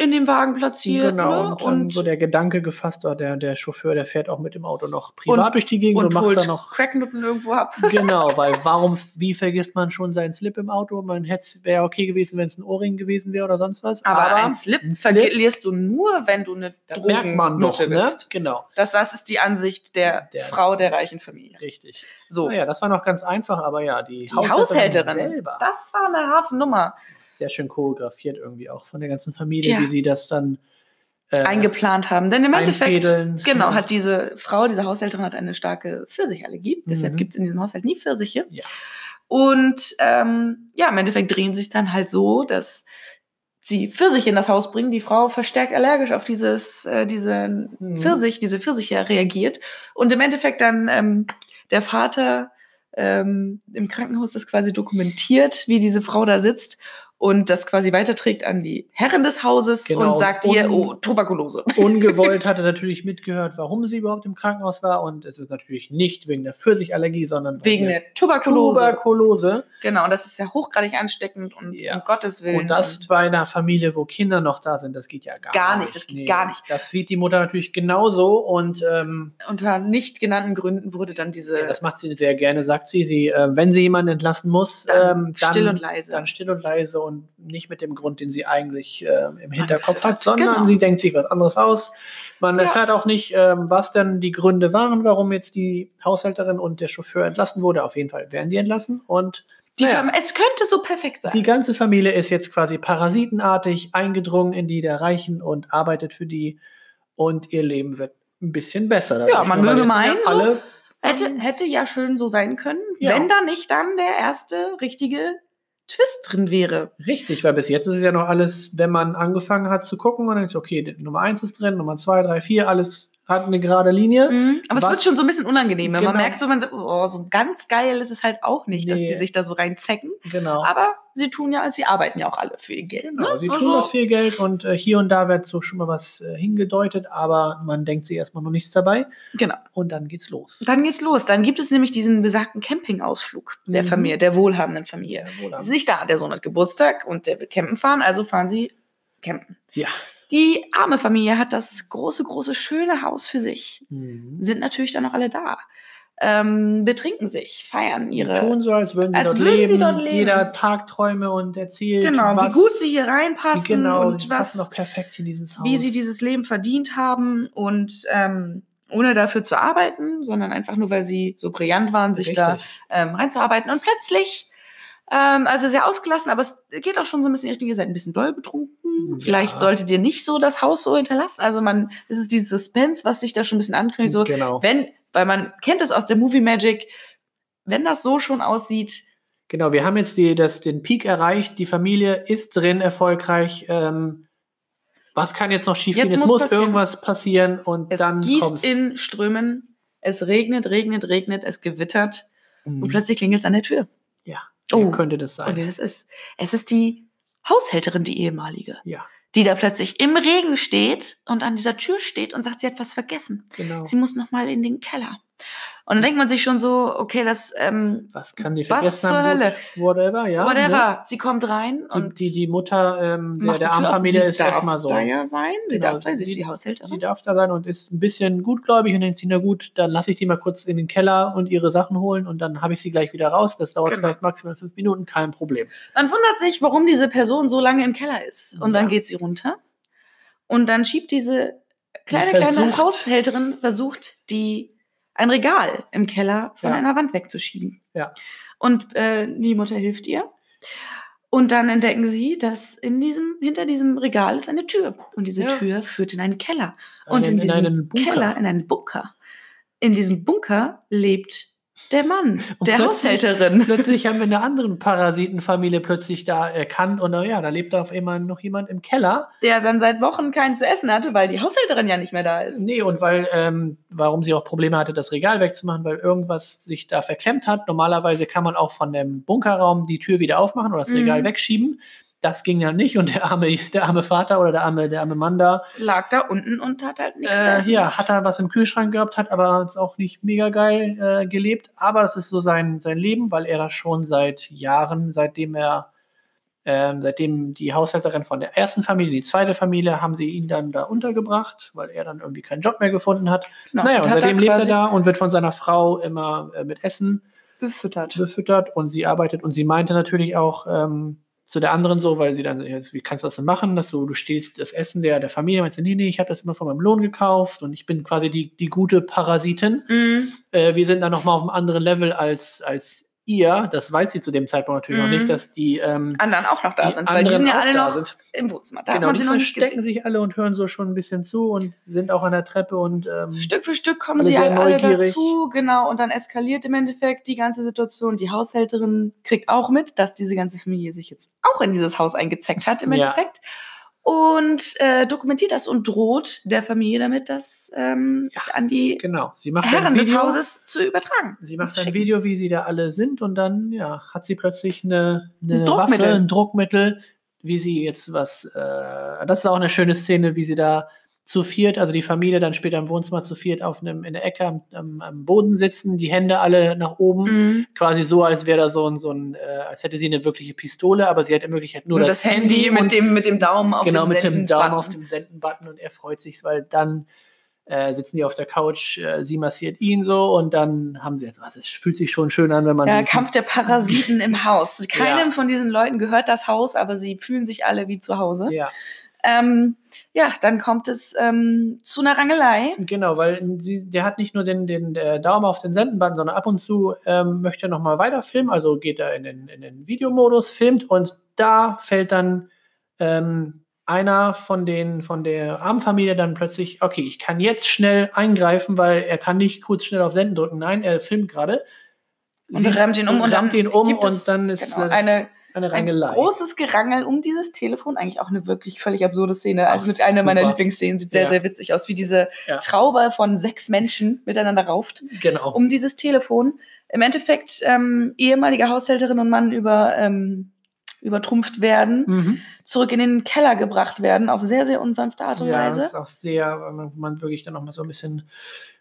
in dem Wagen platziert. Genau, ne? und dann so der Gedanke gefasst, oh, der, der Chauffeur, der fährt auch mit dem Auto noch privat Und- durch die Gegend und, und macht holt dann noch. Cracknutten irgendwo ab. Genau, weil warum, wie vergisst man schon seinen Slip im Auto? Man hätte, wäre okay gewesen, wenn es ein Ohrring gewesen wäre oder sonst was. Aber, ein Slip Slip, verlierst du nur, wenn du eine Drogennutte ne? bist. Genau, Das, das ist die Ansicht der, Der- Frau der reichen Familie. richtig. So, Naja, das war noch ganz einfach, aber ja, die, die Haushälterin, selber. das war eine harte Nummer. Sehr schön choreografiert irgendwie auch von der ganzen Familie, Ja. wie sie das dann äh, eingeplant haben. Denn im Endeffekt, genau, hat diese Frau, diese Haushälterin, hat eine starke Pfirsicherallergie. Deshalb Mhm. gibt es in diesem Haushalt nie Pfirsiche. Ja. Und ähm, ja, im Endeffekt drehen sich dann halt so, dass sie Pfirsiche in das Haus bringen. Die Frau verstärkt allergisch auf dieses, äh, diese Mhm. Pfirsich, diese Pfirsiche reagiert. Und im Endeffekt dann ähm, der Vater ähm, im Krankenhaus das quasi dokumentiert, wie diese Frau da sitzt und das quasi weiterträgt an die Herren des Hauses Genau, und sagt ihr, und- oh, Tuberkulose. Ungewollt hat er natürlich mitgehört, warum sie überhaupt im Krankenhaus war. Und es ist natürlich nicht wegen der Pfirsichallergie, sondern Wegen der Tuberkulose. Tuberkulose. Genau, und das ist ja hochgradig ansteckend und Ja. um Gottes Willen. Und das bei einer Familie, wo Kinder noch da sind, das geht ja gar, Gar nicht, das geht gar nicht. Das sieht die Mutter natürlich genauso und ähm, unter nicht genannten Gründen wurde dann diese das macht sie sehr gerne, sagt sie. sie äh, wenn sie jemanden entlassen muss, Dann ähm, dann still und leise. Dann still und leise und nicht mit dem Grund, den sie eigentlich äh, im Hinterkopf hat, sondern Genau. sie denkt sich was anderes aus. Man Ja. erfährt auch nicht, ähm, was denn die Gründe waren, warum jetzt die Haushälterin und der Chauffeur entlassen wurde. Auf jeden Fall werden die entlassen und naja. Es könnte so perfekt sein. Die ganze Familie ist jetzt quasi parasitenartig eingedrungen in die der Reichen und arbeitet für die und ihr Leben wird ein bisschen besser. Ja, man möge meinen, so. alle hätte, hätte ja schön so sein können, Ja. wenn da nicht dann der erste richtige Twist drin wäre. richtig, weil bis jetzt ist es ja noch alles, wenn man angefangen hat zu gucken und dann ist okay, Nummer eins ist drin, Nummer zwei, drei, vier, alles hat eine gerade Linie. Mhm. Aber es wird schon so ein bisschen unangenehm, wenn man Genau. merkt, so, man sagt, oh, so ganz geil ist es halt auch nicht, dass Nee. die sich da so reinzecken. Genau. Aber sie tun ja, sie arbeiten ja auch alle für ihr Geld. Genau, ne? sie tun Also- das viel Geld und äh, hier und da wird so schon mal was äh, hingedeutet, aber man denkt sich erstmal noch nichts dabei Genau. und dann geht's los. Dann geht's los. Dann gibt es nämlich diesen besagten Campingausflug der Mhm. Familie, der wohlhabenden Familie. Ja, wohl Sie ist nicht da. Der Sohn hat Geburtstag und der will campen fahren, also fahren sie campen. ja. Die arme Familie hat das große, große, schöne Haus für sich. Mhm. Sind natürlich dann auch alle da. Ähm, betrinken sich, feiern Die ihre. tun so, als würden sie, als dort, würden leben. sie dort leben. Jeder Tagträume und erzählt, Genau, was, wie gut sie hier reinpassen genau, und was, noch perfekt in dieses Haus. wie sie dieses Leben verdient haben und ähm, ohne dafür zu arbeiten, sondern einfach nur, weil sie so brillant waren, sich da Richtig. ähm, reinzuarbeiten. Und plötzlich, ähm, also sehr ausgelassen, aber es geht auch schon so ein bisschen in Richtung, ihr seid ein bisschen doll betrunken. Ja. Vielleicht solltet ihr nicht so das Haus so hinterlassen. Also man, es ist dieses Suspense, was sich da schon ein bisschen ankündigt. So, genau. wenn, weil man kennt es aus der Movie Magic, wenn das so schon aussieht, Genau, wir haben jetzt die, das, den Peak erreicht. Die Familie ist drin erfolgreich. Ähm, was kann jetzt noch schief gehen? Jetzt Es muss muss passieren. irgendwas passieren und es dann gießt kommt's. in Strömen, es regnet, regnet, regnet, es gewittert Mhm. und plötzlich klingelt es an der Tür. ja, Oh. könnte das sein? Und es ist, es ist die Haushälterin, die ehemalige, ja, die da plötzlich im Regen steht und an dieser Tür steht und sagt, sie hat was vergessen. genau. Sie muss noch mal in den Keller. Und dann denkt man sich schon so, okay, das, ähm, Was kann die Was zur? Hölle? Whatever, ja. whatever. Sie kommt rein Ne? und Die, die, die Mutter ähm, der, der die. Armfamilie Sie ist darf erstmal so. da ja sein. Sie Genau, darf da, sie ist sie- die Sie Haushälterin. darf da sein und ist ein bisschen gutgläubig und denkt sich, na gut, dann lasse ich die mal kurz in den Keller und ihre Sachen holen und dann habe ich sie gleich wieder raus. Das dauert Genau. vielleicht maximal fünf Minuten, kein Problem. Man wundert sich, warum diese Person so lange im Keller ist. Und dann Ja. geht sie runter. Und dann schiebt diese kleine, Die kleine Haushälterin, versucht, die, ein Regal im Keller von Ja. einer Wand wegzuschieben. Ja. Und äh, die Mutter hilft ihr. Und dann entdecken sie, dass in diesem, hinter diesem Regal ist eine Tür. Und diese Ja. Tür führt in einen Keller. Und Einen- in diesem. Keller, in einen Bunker. In diesem Bunker lebt der Mann, Und der plötzlich- Haushälterin. Plötzlich haben wir eine andere Parasitenfamilie plötzlich da erkannt und ja, da lebt auf einmal noch jemand im Keller. der dann seit Wochen keinen zu essen hatte, weil die Haushälterin ja nicht mehr da ist. Nee, und weil, ähm, warum sie auch Probleme hatte, das Regal wegzumachen, weil irgendwas sich da verklemmt hat. Normalerweise kann man auch von dem Bunkerraum die Tür wieder aufmachen oder das Mhm. Regal wegschieben. Das ging ja nicht und der arme, der arme Vater oder der arme, der arme Mann da, Lag da unten und hat halt nichts äh, essen. ja, hat er was im Kühlschrank gehabt, hat aber jetzt auch nicht mega geil äh, gelebt. Aber das ist so sein, sein Leben, weil er das schon seit Jahren, seitdem er, ähm, seitdem die Haushälterin von der ersten Familie, die zweite Familie, haben sie ihn dann da untergebracht, weil er dann irgendwie keinen Job mehr gefunden hat. Genau. Naja, und hat seitdem lebt er da und wird von seiner Frau immer äh, mit Essen befüttert. befüttert und sie arbeitet und sie meinte natürlich auch ähm, zu der anderen so, weil sie dann, jetzt, wie kannst du das denn machen, dass du, du stehst das Essen der, der Familie, meinte, sie, nee, nee, ich habe das immer von meinem Lohn gekauft und ich bin quasi die, die gute Parasitin. Mhm. Äh, wir sind dann nochmal auf einem anderen Level als, als ihr. Das weiß sie zu dem Zeitpunkt natürlich noch Mhm. nicht, dass die ähm, Anderen auch noch da sind, weil die sind ja alle noch sind. im Wohnzimmer. Da genau, die noch verstecken sich alle und hören so schon ein bisschen zu und sind auch an der Treppe und ähm, Stück für Stück kommen sie halt alle dazu, genau, und dann eskaliert im Endeffekt die ganze Situation. Die Haushälterin kriegt auch mit, dass diese ganze Familie sich jetzt auch in dieses Haus eingezeckt hat im Ja. Endeffekt. Und äh, dokumentiert das und droht der Familie damit, das ähm, Ja, an die genau. Herren des Video. Hauses zu übertragen. Sie macht ein. Video, wie sie da alle sind und dann ja, hat sie plötzlich eine, eine Ein Druckmittel. Waffe, ein Druckmittel, wie sie jetzt was, äh, das ist auch eine schöne Szene, wie sie da zu viert, also die Familie dann später im Wohnzimmer zu viert auf einem, in der Ecke am, am, am Boden sitzen, die Hände alle nach oben, Mhm. quasi so, als wäre da so ein, so ein äh, als hätte sie eine wirkliche Pistole, aber sie hat in Wirklichkeit nur, Nur das, Handy mit dem, mit dem Daumen auf genau dem mit dem Daumen auf dem Senden-Button und er freut sich, weil dann äh, sitzen die auf der Couch, äh, sie massiert ihn so und dann haben sie jetzt was. Es fühlt sich schon schön an, wenn man Ja, Kampf der Parasiten im Haus. Keinem Ja. von diesen Leuten gehört das Haus, aber sie fühlen sich alle wie zu Hause. Ja, Ähm, ja, dann kommt es ähm, zu einer Rangelei. genau, weil sie, der hat nicht nur den, den der Daumen auf den Sendenbutton, sondern ab und zu ähm, möchte er nochmal weiter filmen, also geht er in den, in den Videomodus, filmt und da fällt dann ähm, einer von den von der Armfamilie dann plötzlich, okay, ich kann jetzt schnell eingreifen, weil er kann nicht kurz schnell auf Senden drücken. Nein, er filmt gerade. Und Sie rammt ihn um und rammt dann ihn um und es, dann ist genau, das eine, eine ein Rangelei. großes Gerangel um dieses Telefon. Eigentlich auch eine wirklich völlig absurde Szene. Ach, Also mit einer meiner super. Lieblingsszenen. Sieht sehr, Ja. sehr witzig aus, wie diese Ja. Traube von sechs Menschen miteinander rauft. Genau. um dieses Telefon. Im Endeffekt ähm, ehemalige Haushälterin und Mann über, ähm, übertrumpft werden, Mhm. zurück in den Keller gebracht werden, auf sehr, sehr unsanfte Art und Ja, das Weise. ist auch sehr, weil man, wirklich dann nochmal so ein bisschen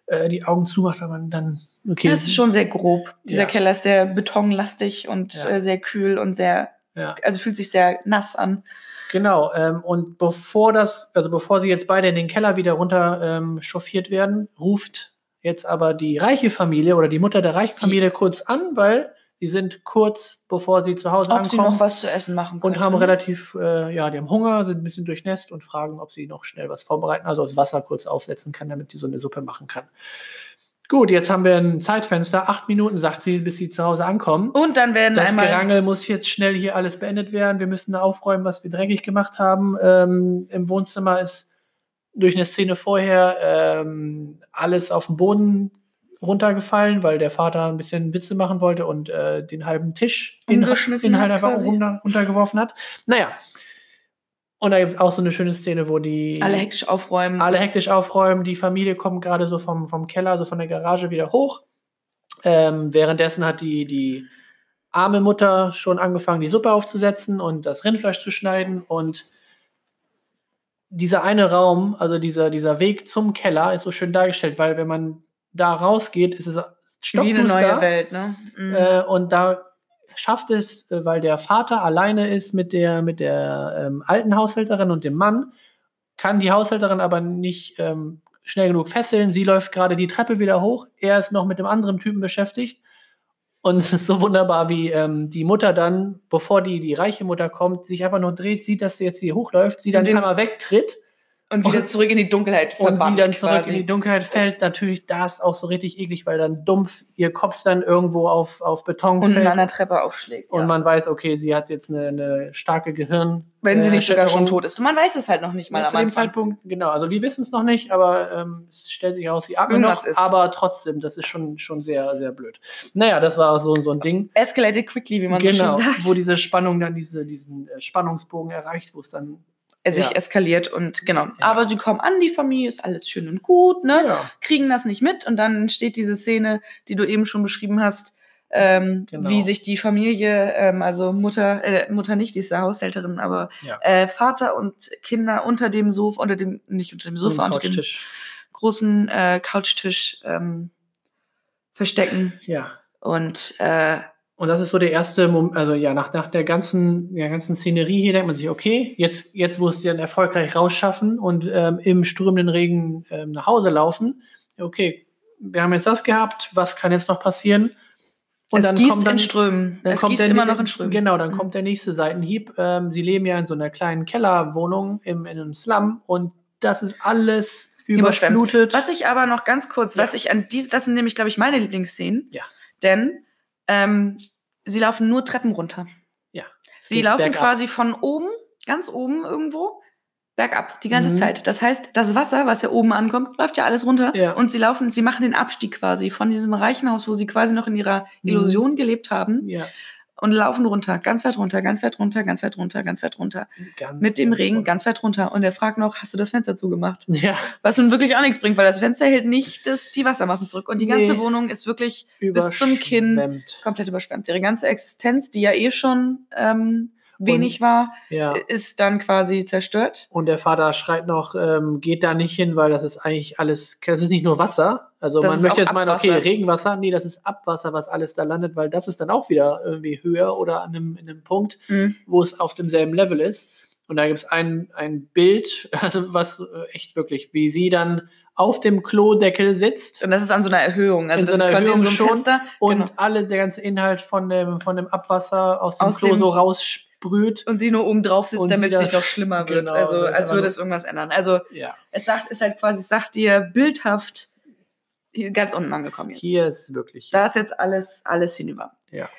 äh, die Augen zumacht, weil man dann, okay. Das ist schon sehr grob. Dieser Ja. Keller ist sehr betonlastig und Ja. äh, sehr kühl und sehr, Ja. also fühlt sich sehr nass an. Genau, ähm, und bevor das, also bevor sie jetzt beide in den Keller wieder runter ähm, chauffiert werden, ruft jetzt aber die reiche Familie oder die Mutter der reichen Familie kurz an, weil sie sind kurz bevor sie zu Hause Ob sie ankommen noch was zu essen machen können. und haben relativ, äh, ja, die haben Hunger, sind ein bisschen durchnässt und fragen, ob sie noch schnell was vorbereiten, also das Wasser kurz aufsetzen kann, damit sie so eine Suppe machen kann. Gut, jetzt haben wir ein Zeitfenster, acht Minuten, sagt sie, bis sie zu Hause ankommen. Und dann werden Das einmal Gerangel muss jetzt schnell hier alles beendet werden. Wir müssen aufräumen, was wir dreckig gemacht haben. Ähm, Im Wohnzimmer ist durch eine Szene vorher ähm, alles auf dem Boden runtergefallen, weil der Vater ein bisschen Witze machen wollte und äh, den halben Tisch in, Umgeschmissen Inhalt hat einfach runter, runtergeworfen hat. Naja. Und da gibt es auch so eine schöne Szene, wo die Alle hektisch aufräumen. alle hektisch aufräumen. Die Familie kommt gerade so vom, vom Keller, so von der Garage wieder hoch. Ähm, währenddessen hat die, die arme Mutter schon angefangen, die Suppe aufzusetzen und das Rindfleisch zu schneiden. Und dieser eine Raum, also dieser, dieser Weg zum Keller, ist so schön dargestellt, weil wenn man da rausgeht, ist es Wie eine stockduster. neue Welt, ne? Mhm. Äh, und da schafft es, äh, weil der Vater alleine ist mit der, mit der ähm, alten Haushälterin und dem Mann, kann die Haushälterin aber nicht ähm, schnell genug fesseln. Sie läuft gerade die Treppe wieder hoch. Er ist noch mit dem anderen Typen beschäftigt. Und es ist so wunderbar, wie ähm, die Mutter dann, bevor die, die reiche Mutter kommt, sich einfach nur dreht, sieht, dass sie jetzt hier hochläuft, sie dann den- einmal wegtritt und wieder und- zurück in die Dunkelheit und sie verbannt dann zurück quasi. in die Dunkelheit fällt. Natürlich, da ist auch so richtig eklig, weil dann dumpf ihr Kopf dann irgendwo auf, auf Beton unten fällt. an der Treppe aufschlägt. Und ja. man weiß, okay, sie hat jetzt eine, eine starke Gehirn. Wenn sie äh, nicht sogar schon tot ist. Und man weiß es halt noch nicht mal Ja, am zu dem Anfang. Zeitpunkt, genau. Also wir wissen es noch nicht, aber ähm, es stellt sich heraus, sie atmet noch. ist. Aber trotzdem, das ist schon, schon sehr, sehr blöd. Naja, das war so, so ein Ding. Escalated quickly, wie man so genau, schön sagt. wo diese Spannung dann diese, diesen äh, Spannungsbogen erreicht, wo es dann. Er sich ja. eskaliert und genau. Aber sie kommen an, die Familie ist alles schön und gut, ne? Ja, Kriegen das nicht mit und dann entsteht diese Szene, die du eben schon beschrieben hast, ähm, Genau. wie sich die Familie, ähm, also Mutter, äh, Mutter nicht, die ist ja Haushälterin, aber ja. äh, Vater und Kinder unter dem Sofa, unter dem, nicht unter dem So Sofa, unter dem großen äh, Couchtisch ähm, verstecken Ja. und äh, Und das ist so der erste Moment, also ja, nach, nach der ganzen, der ganzen Szenerie hier denkt man sich, okay, jetzt, jetzt wo es sie dann erfolgreich rausschaffen und ähm, im strömenden Regen ähm, nach Hause laufen, okay, wir haben jetzt das gehabt, was kann jetzt noch passieren? Und es gießt in Strömen. dann es kommt gießt der, immer noch in Strömen. Genau, dann Mhm. kommt der nächste Seitenhieb. Ähm, sie leben ja in so einer kleinen Kellerwohnung im, in einem Slum und das ist alles Überschwemmt. überflutet. Was ich aber noch ganz kurz, Ja. was ich an dies, das sind nämlich, glaube ich, meine Lieblingsszenen. Ja. Denn ähm, sie laufen nur Treppen runter. Ja. Sie laufen bergab. quasi von oben, ganz oben irgendwo, bergab, die ganze Mhm. Zeit. Das heißt, das Wasser, was ja oben ankommt, läuft ja alles runter. Ja. Und sie laufen, sie machen den Abstieg quasi von diesem reichen Haus, wo sie quasi noch in ihrer Mhm. Illusion gelebt haben, Ja, und laufen runter, ganz weit runter, ganz weit runter, ganz weit runter, ganz weit runter. ganz, Mit dem Regen ganz weit runter. Und er fragt noch, hast du das Fenster zugemacht? Ja, Was nun wirklich auch nichts bringt, weil das Fenster hält nicht das, die Wassermassen zurück. Und die ganze Nee. Wohnung ist wirklich bis zum Kinn komplett überschwemmt. Ihre ganze Existenz, die ja eh schon ähm, wenig war, Ja. ist dann quasi zerstört. Und der Vater schreit noch, ähm, geht da nicht hin, weil das ist eigentlich alles, das ist nicht nur Wasser. Also Das man möchte jetzt meinen, okay. Regenwasser, nee, das ist Abwasser, was alles da landet, weil das ist dann auch wieder irgendwie höher oder an einem, in einem Punkt, Mhm. wo es auf demselben Level ist. Und da gibt es ein, ein Bild, also was äh, echt wirklich, wie sie dann auf dem Klodeckel sitzt Und das ist an so einer Erhöhung. Also In das so ist quasi in Erhöhung so einem. Fenster. und genau. alle, der ganze Inhalt von dem, von dem Abwasser aus dem Aus Klo dem- so raussprüht. Und sie nur oben drauf sitzt, damit es nicht noch schlimmer wird. genau, also als würde es irgendwas ändern. Also Ja, es sagt, ist halt quasi, es sagt dir bildhaft hier ganz unten angekommen jetzt. hier ist wirklich. Da ist jetzt alles, alles hinüber. Ja.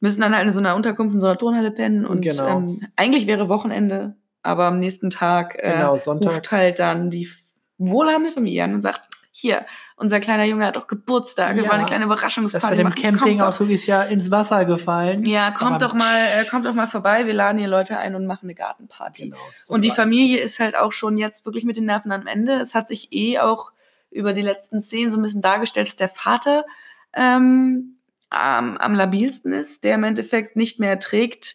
Müssen dann halt in so einer Unterkunft, in so einer Turnhalle pennen und Genau. ähm, eigentlich wäre Wochenende, aber am nächsten Tag äh, Genau, ruft halt dann die wohlhabende Familie an und sagt, hier, unser kleiner Junge hat doch Geburtstag, wir Ja. wollen eine kleine Das Überraschungsparty mit dem machen. Kommt Campingausflug ist ja ins Wasser gefallen. ja, kommt Aber- doch mal, äh, kommt doch mal vorbei, wir laden hier Leute ein und machen eine Gartenparty. Genau, so Und die. Familie ist halt auch schon jetzt wirklich mit den Nerven am Ende. Es hat sich eh auch über die letzten Szenen so ein bisschen dargestellt, dass der Vater ähm, am, am labilsten ist, der im Endeffekt nicht mehr erträgt,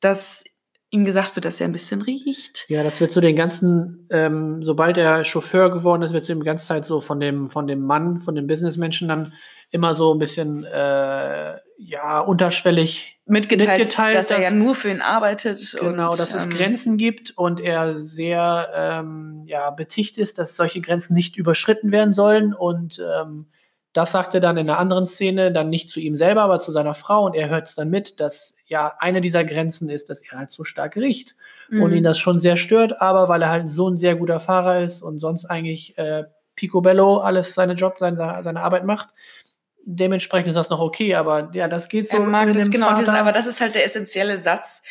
dass ihm gesagt wird, dass er ein bisschen riecht. Ja, das wird so den ganzen, ähm, sobald er Chauffeur geworden ist, wird es ihm die ganze Zeit so von dem, von dem Mann, von dem Businessmenschen dann immer so ein bisschen, äh, ja, unterschwellig Mitgeteilt, Mitgeteilt, dass er dass- ja nur für ihn arbeitet. Genau, und, dass es ähm, Grenzen gibt und er sehr ähm, ja, beticht ist, dass solche Grenzen nicht überschritten werden sollen. Und ähm, das sagt er dann in einer anderen Szene, dann nicht zu ihm selber, aber zu seiner Frau. Und er hört es dann mit, dass ja eine dieser Grenzen ist, dass er halt so stark riecht und mhm. ihn das schon sehr stört, aber weil er halt so ein sehr guter Fahrer ist und sonst eigentlich äh, Picobello alles seine Job, seine, seine Arbeit macht. Dementsprechend ist das noch okay, aber ja, das geht so. er mag das genau, dieses, aber das ist halt der essentielle Satz,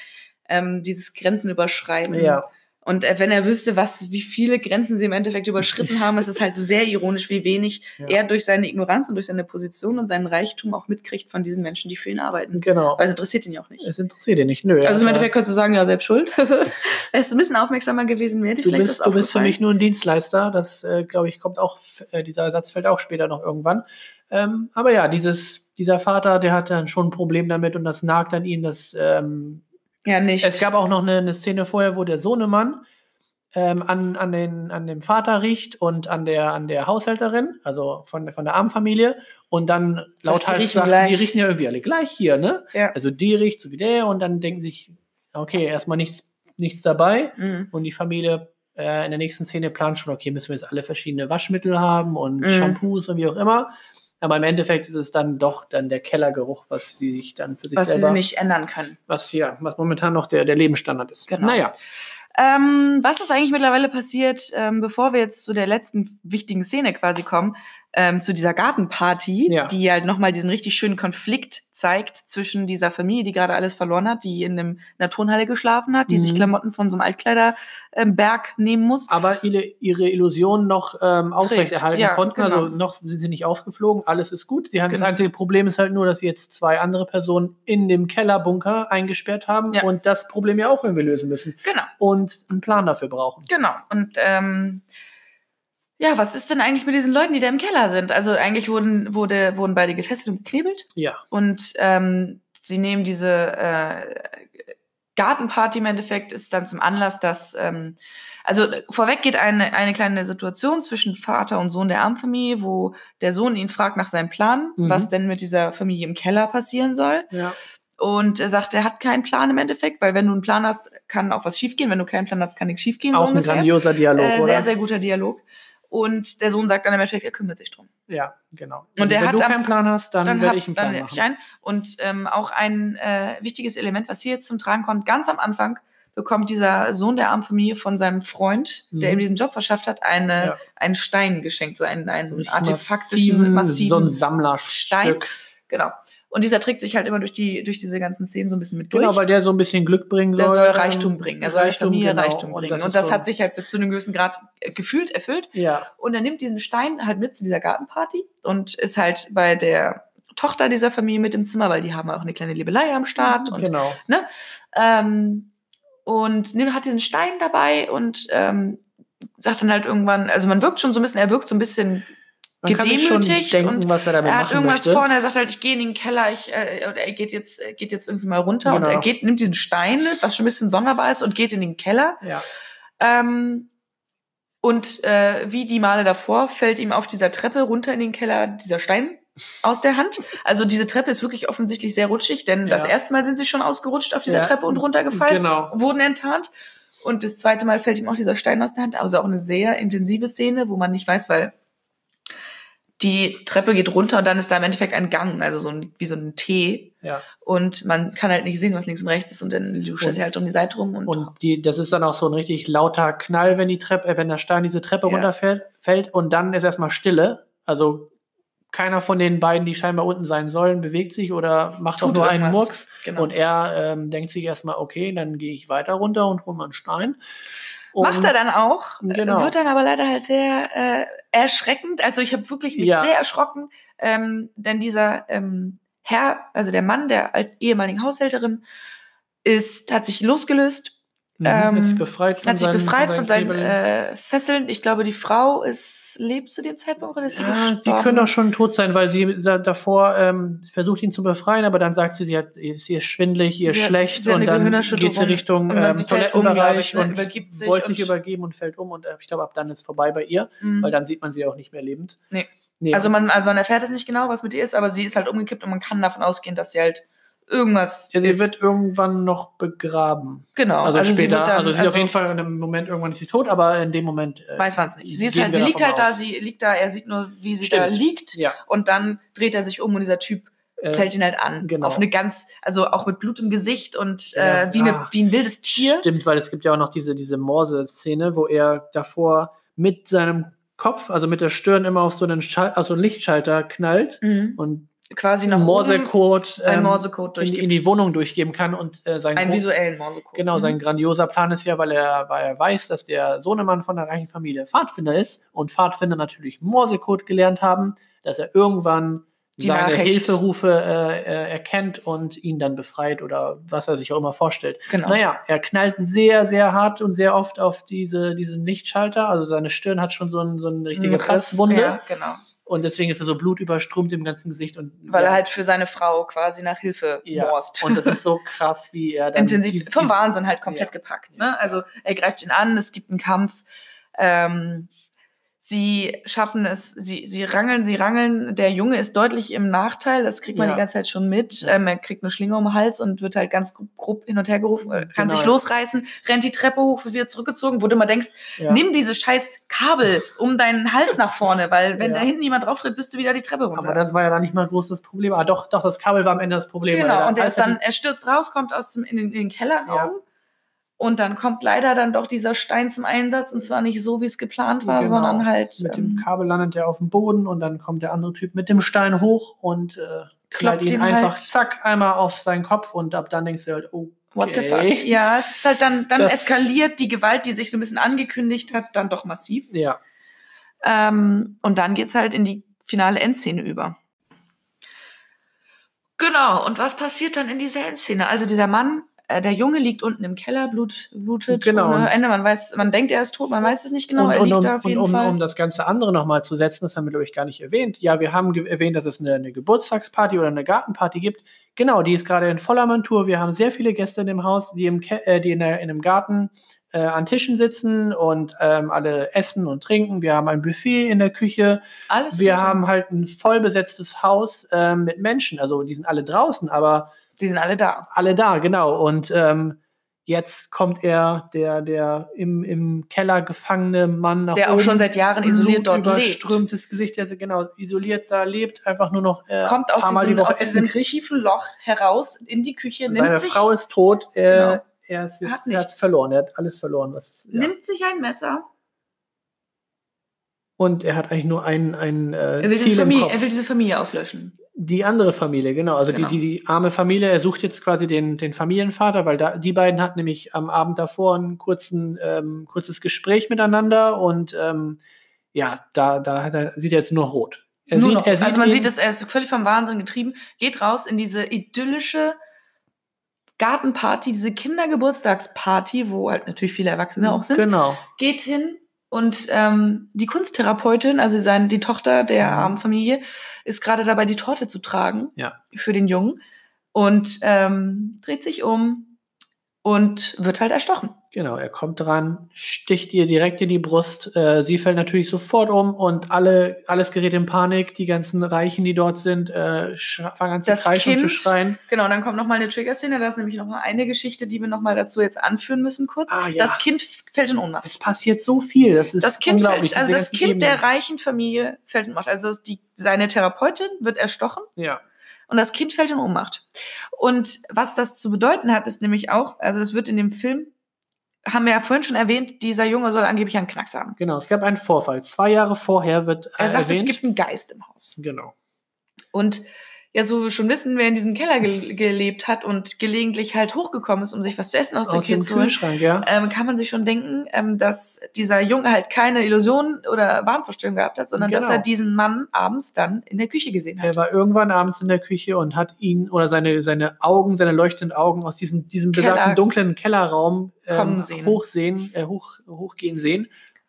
ähm, dieses Grenzen überschreiten. Ja, Und äh, wenn er wüsste, was, wie viele Grenzen sie im Endeffekt überschritten haben, ist es halt sehr ironisch, wie wenig Ja. er durch seine Ignoranz und durch seine Position und seinen Reichtum auch mitkriegt von diesen Menschen, die für ihn arbeiten. Genau. Weil es interessiert ihn ja auch nicht. Es interessiert ihn nicht. Nö. Also im Endeffekt könntest du sagen, ja, selbst schuld. Wärst du ein bisschen aufmerksamer gewesen, wäre dir du vielleicht bist, das du bist für mich nur ein Dienstleister. Das, äh, glaube ich, kommt auch, äh, dieser Satz fällt auch später noch irgendwann. Ähm, aber ja, dieses, dieser Vater, der hat dann schon ein Problem damit und das nagt an ihn. Das, ähm, Ja, nicht. es gab auch noch eine, eine Szene vorher, wo der Sohnemann ähm, an, an, den, an dem Vater riecht und an der, an der Haushälterin, also von, von der Armfamilie. Und dann heißt, die sagt, gleich. die riechen ja irgendwie alle gleich hier, ne? Ja. Also die riecht so wie der und dann denken sich, okay, erstmal nichts, nichts dabei. Mhm. Und die Familie äh, in der nächsten Szene plant schon, okay, müssen wir jetzt alle verschiedene Waschmittel haben und Mhm. Shampoos und wie auch immer. Aber im Endeffekt ist es dann doch dann der Kellergeruch, was sie sich dann für sich Was sie selber, nicht ändern können. was ja, was momentan noch der, der Lebensstandard ist. Genau. Naja, Ähm, was ist eigentlich mittlerweile passiert, ähm, bevor wir jetzt zu der letzten wichtigen Szene quasi kommen, ähm, zu dieser Gartenparty, Ja. die halt nochmal diesen richtig schönen Konflikt zeigt zwischen dieser Familie, die gerade alles verloren hat, die in, einem, in einer Turnhalle geschlafen hat, die sich Mhm. Klamotten von so einem Altkleiderberg nehmen muss. aber ihre, ihre Illusionen noch ähm, aufrechterhalten ja, konnten. genau. Also noch sind sie nicht aufgeflogen, alles ist gut. Sie haben Genau. Das einzige Problem ist halt nur, dass sie jetzt zwei andere Personen in dem Kellerbunker eingesperrt haben Ja. und das Problem ja auch irgendwie lösen müssen Genau, und einen Plan dafür brauchen. genau. Und ähm, ja, was ist denn eigentlich mit diesen Leuten, die da im Keller sind? Also eigentlich wurden, wurde, wurden beide gefesselt und geknebelt. Ja. Und ähm, sie nehmen diese äh, Gartenparty im Endeffekt ist dann zum Anlass, dass ähm, also vorweg geht eine, eine kleine Situation zwischen Vater und Sohn der Armfamilie, wo der Sohn ihn fragt nach seinem Plan, Mhm. was denn mit dieser Familie im Keller passieren soll. Ja. Und er sagt, er hat keinen Plan im Endeffekt, weil wenn du einen Plan hast, kann auch was schiefgehen. Wenn du keinen Plan hast, kann nichts schiefgehen. Auch so ein grandioser Dialog, äh, oder? sehr, sehr guter Dialog. Und der Sohn sagt dann im Endeffekt, er kümmert sich drum. Ja, genau. Und der wenn hat du keinen Plan hast, dann, dann werde ich einen dann Plan hab machen. ich einen. Und ähm, auch ein äh, wichtiges Element, was hier jetzt zum Tragen kommt, ganz am Anfang bekommt dieser Sohn der Armfamilie von seinem Freund, der Mhm. ihm diesen Job verschafft hat, eine, Ja. einen Stein geschenkt, so einen, einen artefaktischen, massiven, so ein Sammlerstück. Stein. Genau. Und dieser trägt sich halt immer durch die durch diese ganzen Szenen so ein bisschen mit durch. Genau, weil der so ein bisschen Glück bringen soll. der soll Reichtum bringen. Er soll der Familie genau. Reichtum bringen. Und das, ist so, hat sich halt bis zu einem gewissen Grad gefühlt erfüllt. Ja, Und er nimmt diesen Stein halt mit zu dieser Gartenparty und ist halt bei der Tochter dieser Familie mit im Zimmer, weil die haben auch eine kleine Liebelei am Start. Und, genau. ähm, und nimmt, hat diesen Stein dabei und ähm, sagt dann halt irgendwann, also man wirkt schon so ein bisschen, er wirkt so ein bisschen Man gedemütigt denken, und was er damit er hat irgendwas möchte. vor und er sagt halt, ich gehe in den Keller, ich, äh, oder er geht jetzt, geht jetzt irgendwie mal runter und Genau. er geht, nimmt diesen Stein mit, was schon ein bisschen sonderbar ist, und geht in den Keller. Ja, Ähm, und äh, wie die Male davor fällt ihm auf dieser Treppe runter in den Keller dieser Stein aus der Hand. Also diese Treppe ist wirklich offensichtlich sehr rutschig, denn das Ja. erste Mal sind sie schon ausgerutscht auf dieser Ja. Treppe und runtergefallen, genau. wurden enttarnt. Und das zweite Mal fällt ihm auch dieser Stein aus der Hand. Also auch eine sehr intensive Szene, wo man nicht weiß, weil die Treppe geht runter und dann ist da im Endeffekt ein Gang, also so ein, wie so ein T. Ja. Und man kann halt nicht sehen, was links und rechts ist und dann luscht er halt um die Seite rum und, Und die, das ist dann auch so ein richtig lauter Knall, wenn die Treppe, äh, wenn der Stein diese Treppe Ja. runterfällt, fällt und dann ist erstmal Stille. Also keiner von den beiden, die scheinbar unten sein sollen, bewegt sich oder macht auch tut nur einen. Murks. Genau. Und er ähm, denkt sich erstmal, okay, dann gehe ich weiter runter und hole mal einen Stein. Und Macht er dann auch, Genau. wird dann aber leider halt sehr äh, erschreckend. Also ich habe wirklich mich Ja. sehr erschrocken, ähm, denn dieser ähm, Herr, also der Mann der ehemaligen Haushälterin, ist, hat sich losgelöst, Mhm, hat sich ähm, befreit von hat sich seinen, befreit von seinen Knebeln. äh, Fesseln. Ich glaube, die Frau ist lebt zu dem Zeitpunkt oder ist sie Ja, sie gestorben? können auch schon tot sein, weil sie davor ähm, versucht ihn zu befreien, aber dann sagt sie, sie hat, sie ist schwindelig, ihr ist Sie schlecht sie hat und dann geht sie Richtung ähm, sie um, glaub Toilettenbereich ich, ne, und sich wollte sich übergeben und fällt um und äh, ich glaube, ab dann ist vorbei bei ihr, Mhm. weil dann sieht man sie auch nicht mehr lebend. Nee. Nee, Also man, also man erfährt es nicht genau, was mit ihr ist, aber sie ist halt umgekippt und man kann davon ausgehen, dass sie halt irgendwas ja, sie ist. wird irgendwann noch begraben. genau. Also, sie später, dann- also sie ist auf jeden Fall in einem Moment irgendwann ist sie tot, aber in dem Moment äh, weiß man es nicht. Sie, ist halt, sie liegt halt da, aus. sie liegt da, er sieht nur, wie sie Stimmt. da liegt ja, und dann dreht er sich um und dieser Typ äh, fällt ihn halt an. genau. Auf eine ganz, also auch mit Blut im Gesicht und äh, wie, eine, wie ein wildes Tier. Stimmt, weil es gibt ja auch noch diese, diese Morse-Szene, wo er davor mit seinem Kopf, also mit der Stirn immer auf so einen, Schal auf so einen Lichtschalter knallt Mhm. und quasi nach oben Morsecode ähm, Morsecode in, in die Wohnung durchgeben kann und äh, sein einen visuellen Morsecode. Genau, Mhm. sein grandioser Plan ist ja, weil er, weil er weiß, dass der Sohnemann von der reichen Familie Pfadfinder ist und Pfadfinder natürlich Morsecode gelernt haben, dass er irgendwann Die seine Nachricht. Hilferufe äh, äh, erkennt und ihn dann befreit oder was er sich auch immer vorstellt. Genau. Naja, er knallt sehr, sehr hart und sehr oft auf diese, diese Lichtschalter. Also seine Stirn hat schon so, ein, so eine richtige Presswunde. Ja, genau. Und deswegen ist er so blutüberströmt im ganzen Gesicht. Und Weil ja, er halt für seine Frau quasi nach Hilfe ja. morst. Und das ist so krass, wie er dann intensiv dies- vom Wahnsinn halt komplett Ja. gepackt. Ne? Also er greift ihn an, es gibt einen Kampf. Ähm, sie schaffen es, sie, sie rangeln, sie rangeln. Der Junge ist deutlich im Nachteil, das kriegt man Ja. die ganze Zeit schon mit. Ja. Ähm, er kriegt eine Schlinge um den Hals und wird halt ganz grob, grob hin und her gerufen, äh, kann Genau, sich losreißen, rennt die Treppe hoch, wird wieder zurückgezogen, wo du immer denkst, Ja. nimm diese scheiß Kabel um deinen Hals nach vorne, weil wenn da hinten jemand drauf tritt, bist du wieder die Treppe runter. Aber das war ja dann nicht mal groß das Problem. Ah, doch, doch, das Kabel war am Ende das Problem. Genau, und er ist dann, er stürzt raus, kommt aus dem, in den, in den Kellerraum. Und dann kommt leider dann doch dieser Stein zum Einsatz. Und zwar nicht so, wie es geplant war, Genau. sondern halt. mit ähm, dem Kabel landet er auf dem Boden und dann kommt der andere Typ mit dem Stein hoch und äh, Kloppt ihn ihn einfach halt. zack einmal auf seinen Kopf und ab dann denkst du halt, oh, What the Okay. fuck? Ja, es ist halt dann, dann Das- eskaliert die Gewalt, die sich so ein bisschen angekündigt hat, dann doch massiv. ja. Ähm, und dann geht's halt in die finale Endszene über. Genau, und was passiert dann in dieser Endszene? Also dieser Mann, der Junge liegt unten im Keller, blut, blutet Genau, ohne und- Ende. Man weiß, man denkt, er ist tot, man weiß es nicht genau, und, er und, liegt um, da auf jeden und um, Fall. um das ganze andere nochmal zu setzen, das haben wir, glaube ich, gar nicht erwähnt. Ja, wir haben erwähnt, dass es eine, eine Geburtstagsparty oder eine Gartenparty gibt. Genau, die ist gerade in voller Montur. Wir haben sehr viele Gäste in dem Haus, die, im Ke äh, die in, der, in einem Garten äh, an Tischen sitzen und ähm, alle essen und trinken. Wir haben ein Buffet in der Küche. Alles Wir haben halt ein voll besetztes Haus ähm, mit Menschen. Also die sind alle draußen, aber Die sind alle da. alle da, genau. Und ähm, jetzt kommt er, der, der im, im Keller gefangene Mann nach Der auch oben, schon seit Jahren isoliert dort lebt. überströmtes Gesicht, der genau isoliert da lebt, einfach nur noch äh, Kommt aus diesem, aus diesem tiefen Loch heraus in die Küche, Seine nimmt sich, Frau ist tot, äh, Genau. er ist Hat jetzt er hat's nichts. verloren, er hat alles verloren. Was, ja. nimmt sich ein Messer. Und er hat eigentlich nur ein, ein äh, Er will, diese Ziel im Familie, Kopf. er will diese Familie auslöschen. Die andere Familie, genau. Also Genau. Die, die, die arme Familie, er sucht jetzt quasi den, den Familienvater, weil da, die beiden hatten nämlich am Abend davor ein kurzen, ähm, kurzes Gespräch miteinander und ähm, ja, da, da hat er, sieht er jetzt nur rot. Er Nur sieht, noch. er sieht also man ihn- sieht es, er ist völlig vom Wahnsinn getrieben, geht raus in diese idyllische Gartenparty, diese Kindergeburtstagsparty, wo halt natürlich viele Erwachsene auch sind, Genau. geht hin und ähm, die Kunsttherapeutin, also sein, die Tochter der Mhm. armen Familie, ist gerade dabei, die Torte zu tragen Ja. für den Jungen und ähm, dreht sich um und wird halt erstochen. Genau, er kommt dran, sticht ihr direkt in die Brust. Äh, sie fällt natürlich sofort um und alle, alles gerät in Panik. Die ganzen Reichen, die dort sind, äh, fangen an zu Das kreischen und zu schreien. Genau, dann kommt noch mal eine Trigger-Szene. Da ist nämlich noch mal eine Geschichte, die wir noch mal dazu jetzt anführen müssen kurz. Ah, ja. Das Kind fällt in Ohnmacht. Es passiert so viel. Das ist Das Kind unglaublich. fällt, also das Kind der reichen Familie fällt in Ohnmacht. Also die, seine Therapeutin wird erstochen Ja. und das Kind fällt in Ohnmacht. Und was das zu bedeuten hat, ist nämlich auch, also das wird in dem Film, haben wir ja vorhin schon erwähnt, dieser Junge soll angeblich einen Knacks haben. Genau, es gab einen Vorfall. Zwei Jahre vorher wird äh, Er sagt, erwähnt. es gibt einen Geist im Haus. genau. Und ja, so wir schon wissen, wer in diesem Keller ge gelebt hat und gelegentlich halt hochgekommen ist, um sich was zu essen aus, der Aus Küche dem zu holen, ja. ähm, kann man sich schon denken, ähm, dass dieser Junge halt keine Illusion oder Wahnvorstellung gehabt hat, sondern dass Genau. er diesen Mann abends dann in der Küche gesehen Er hat. war irgendwann abends in der Küche und hat ihn oder seine, seine Augen, seine leuchtenden Augen aus diesem, diesem besagten dunklen Kellerraum ähm, hochsehen, äh, hoch, hochgehen sehen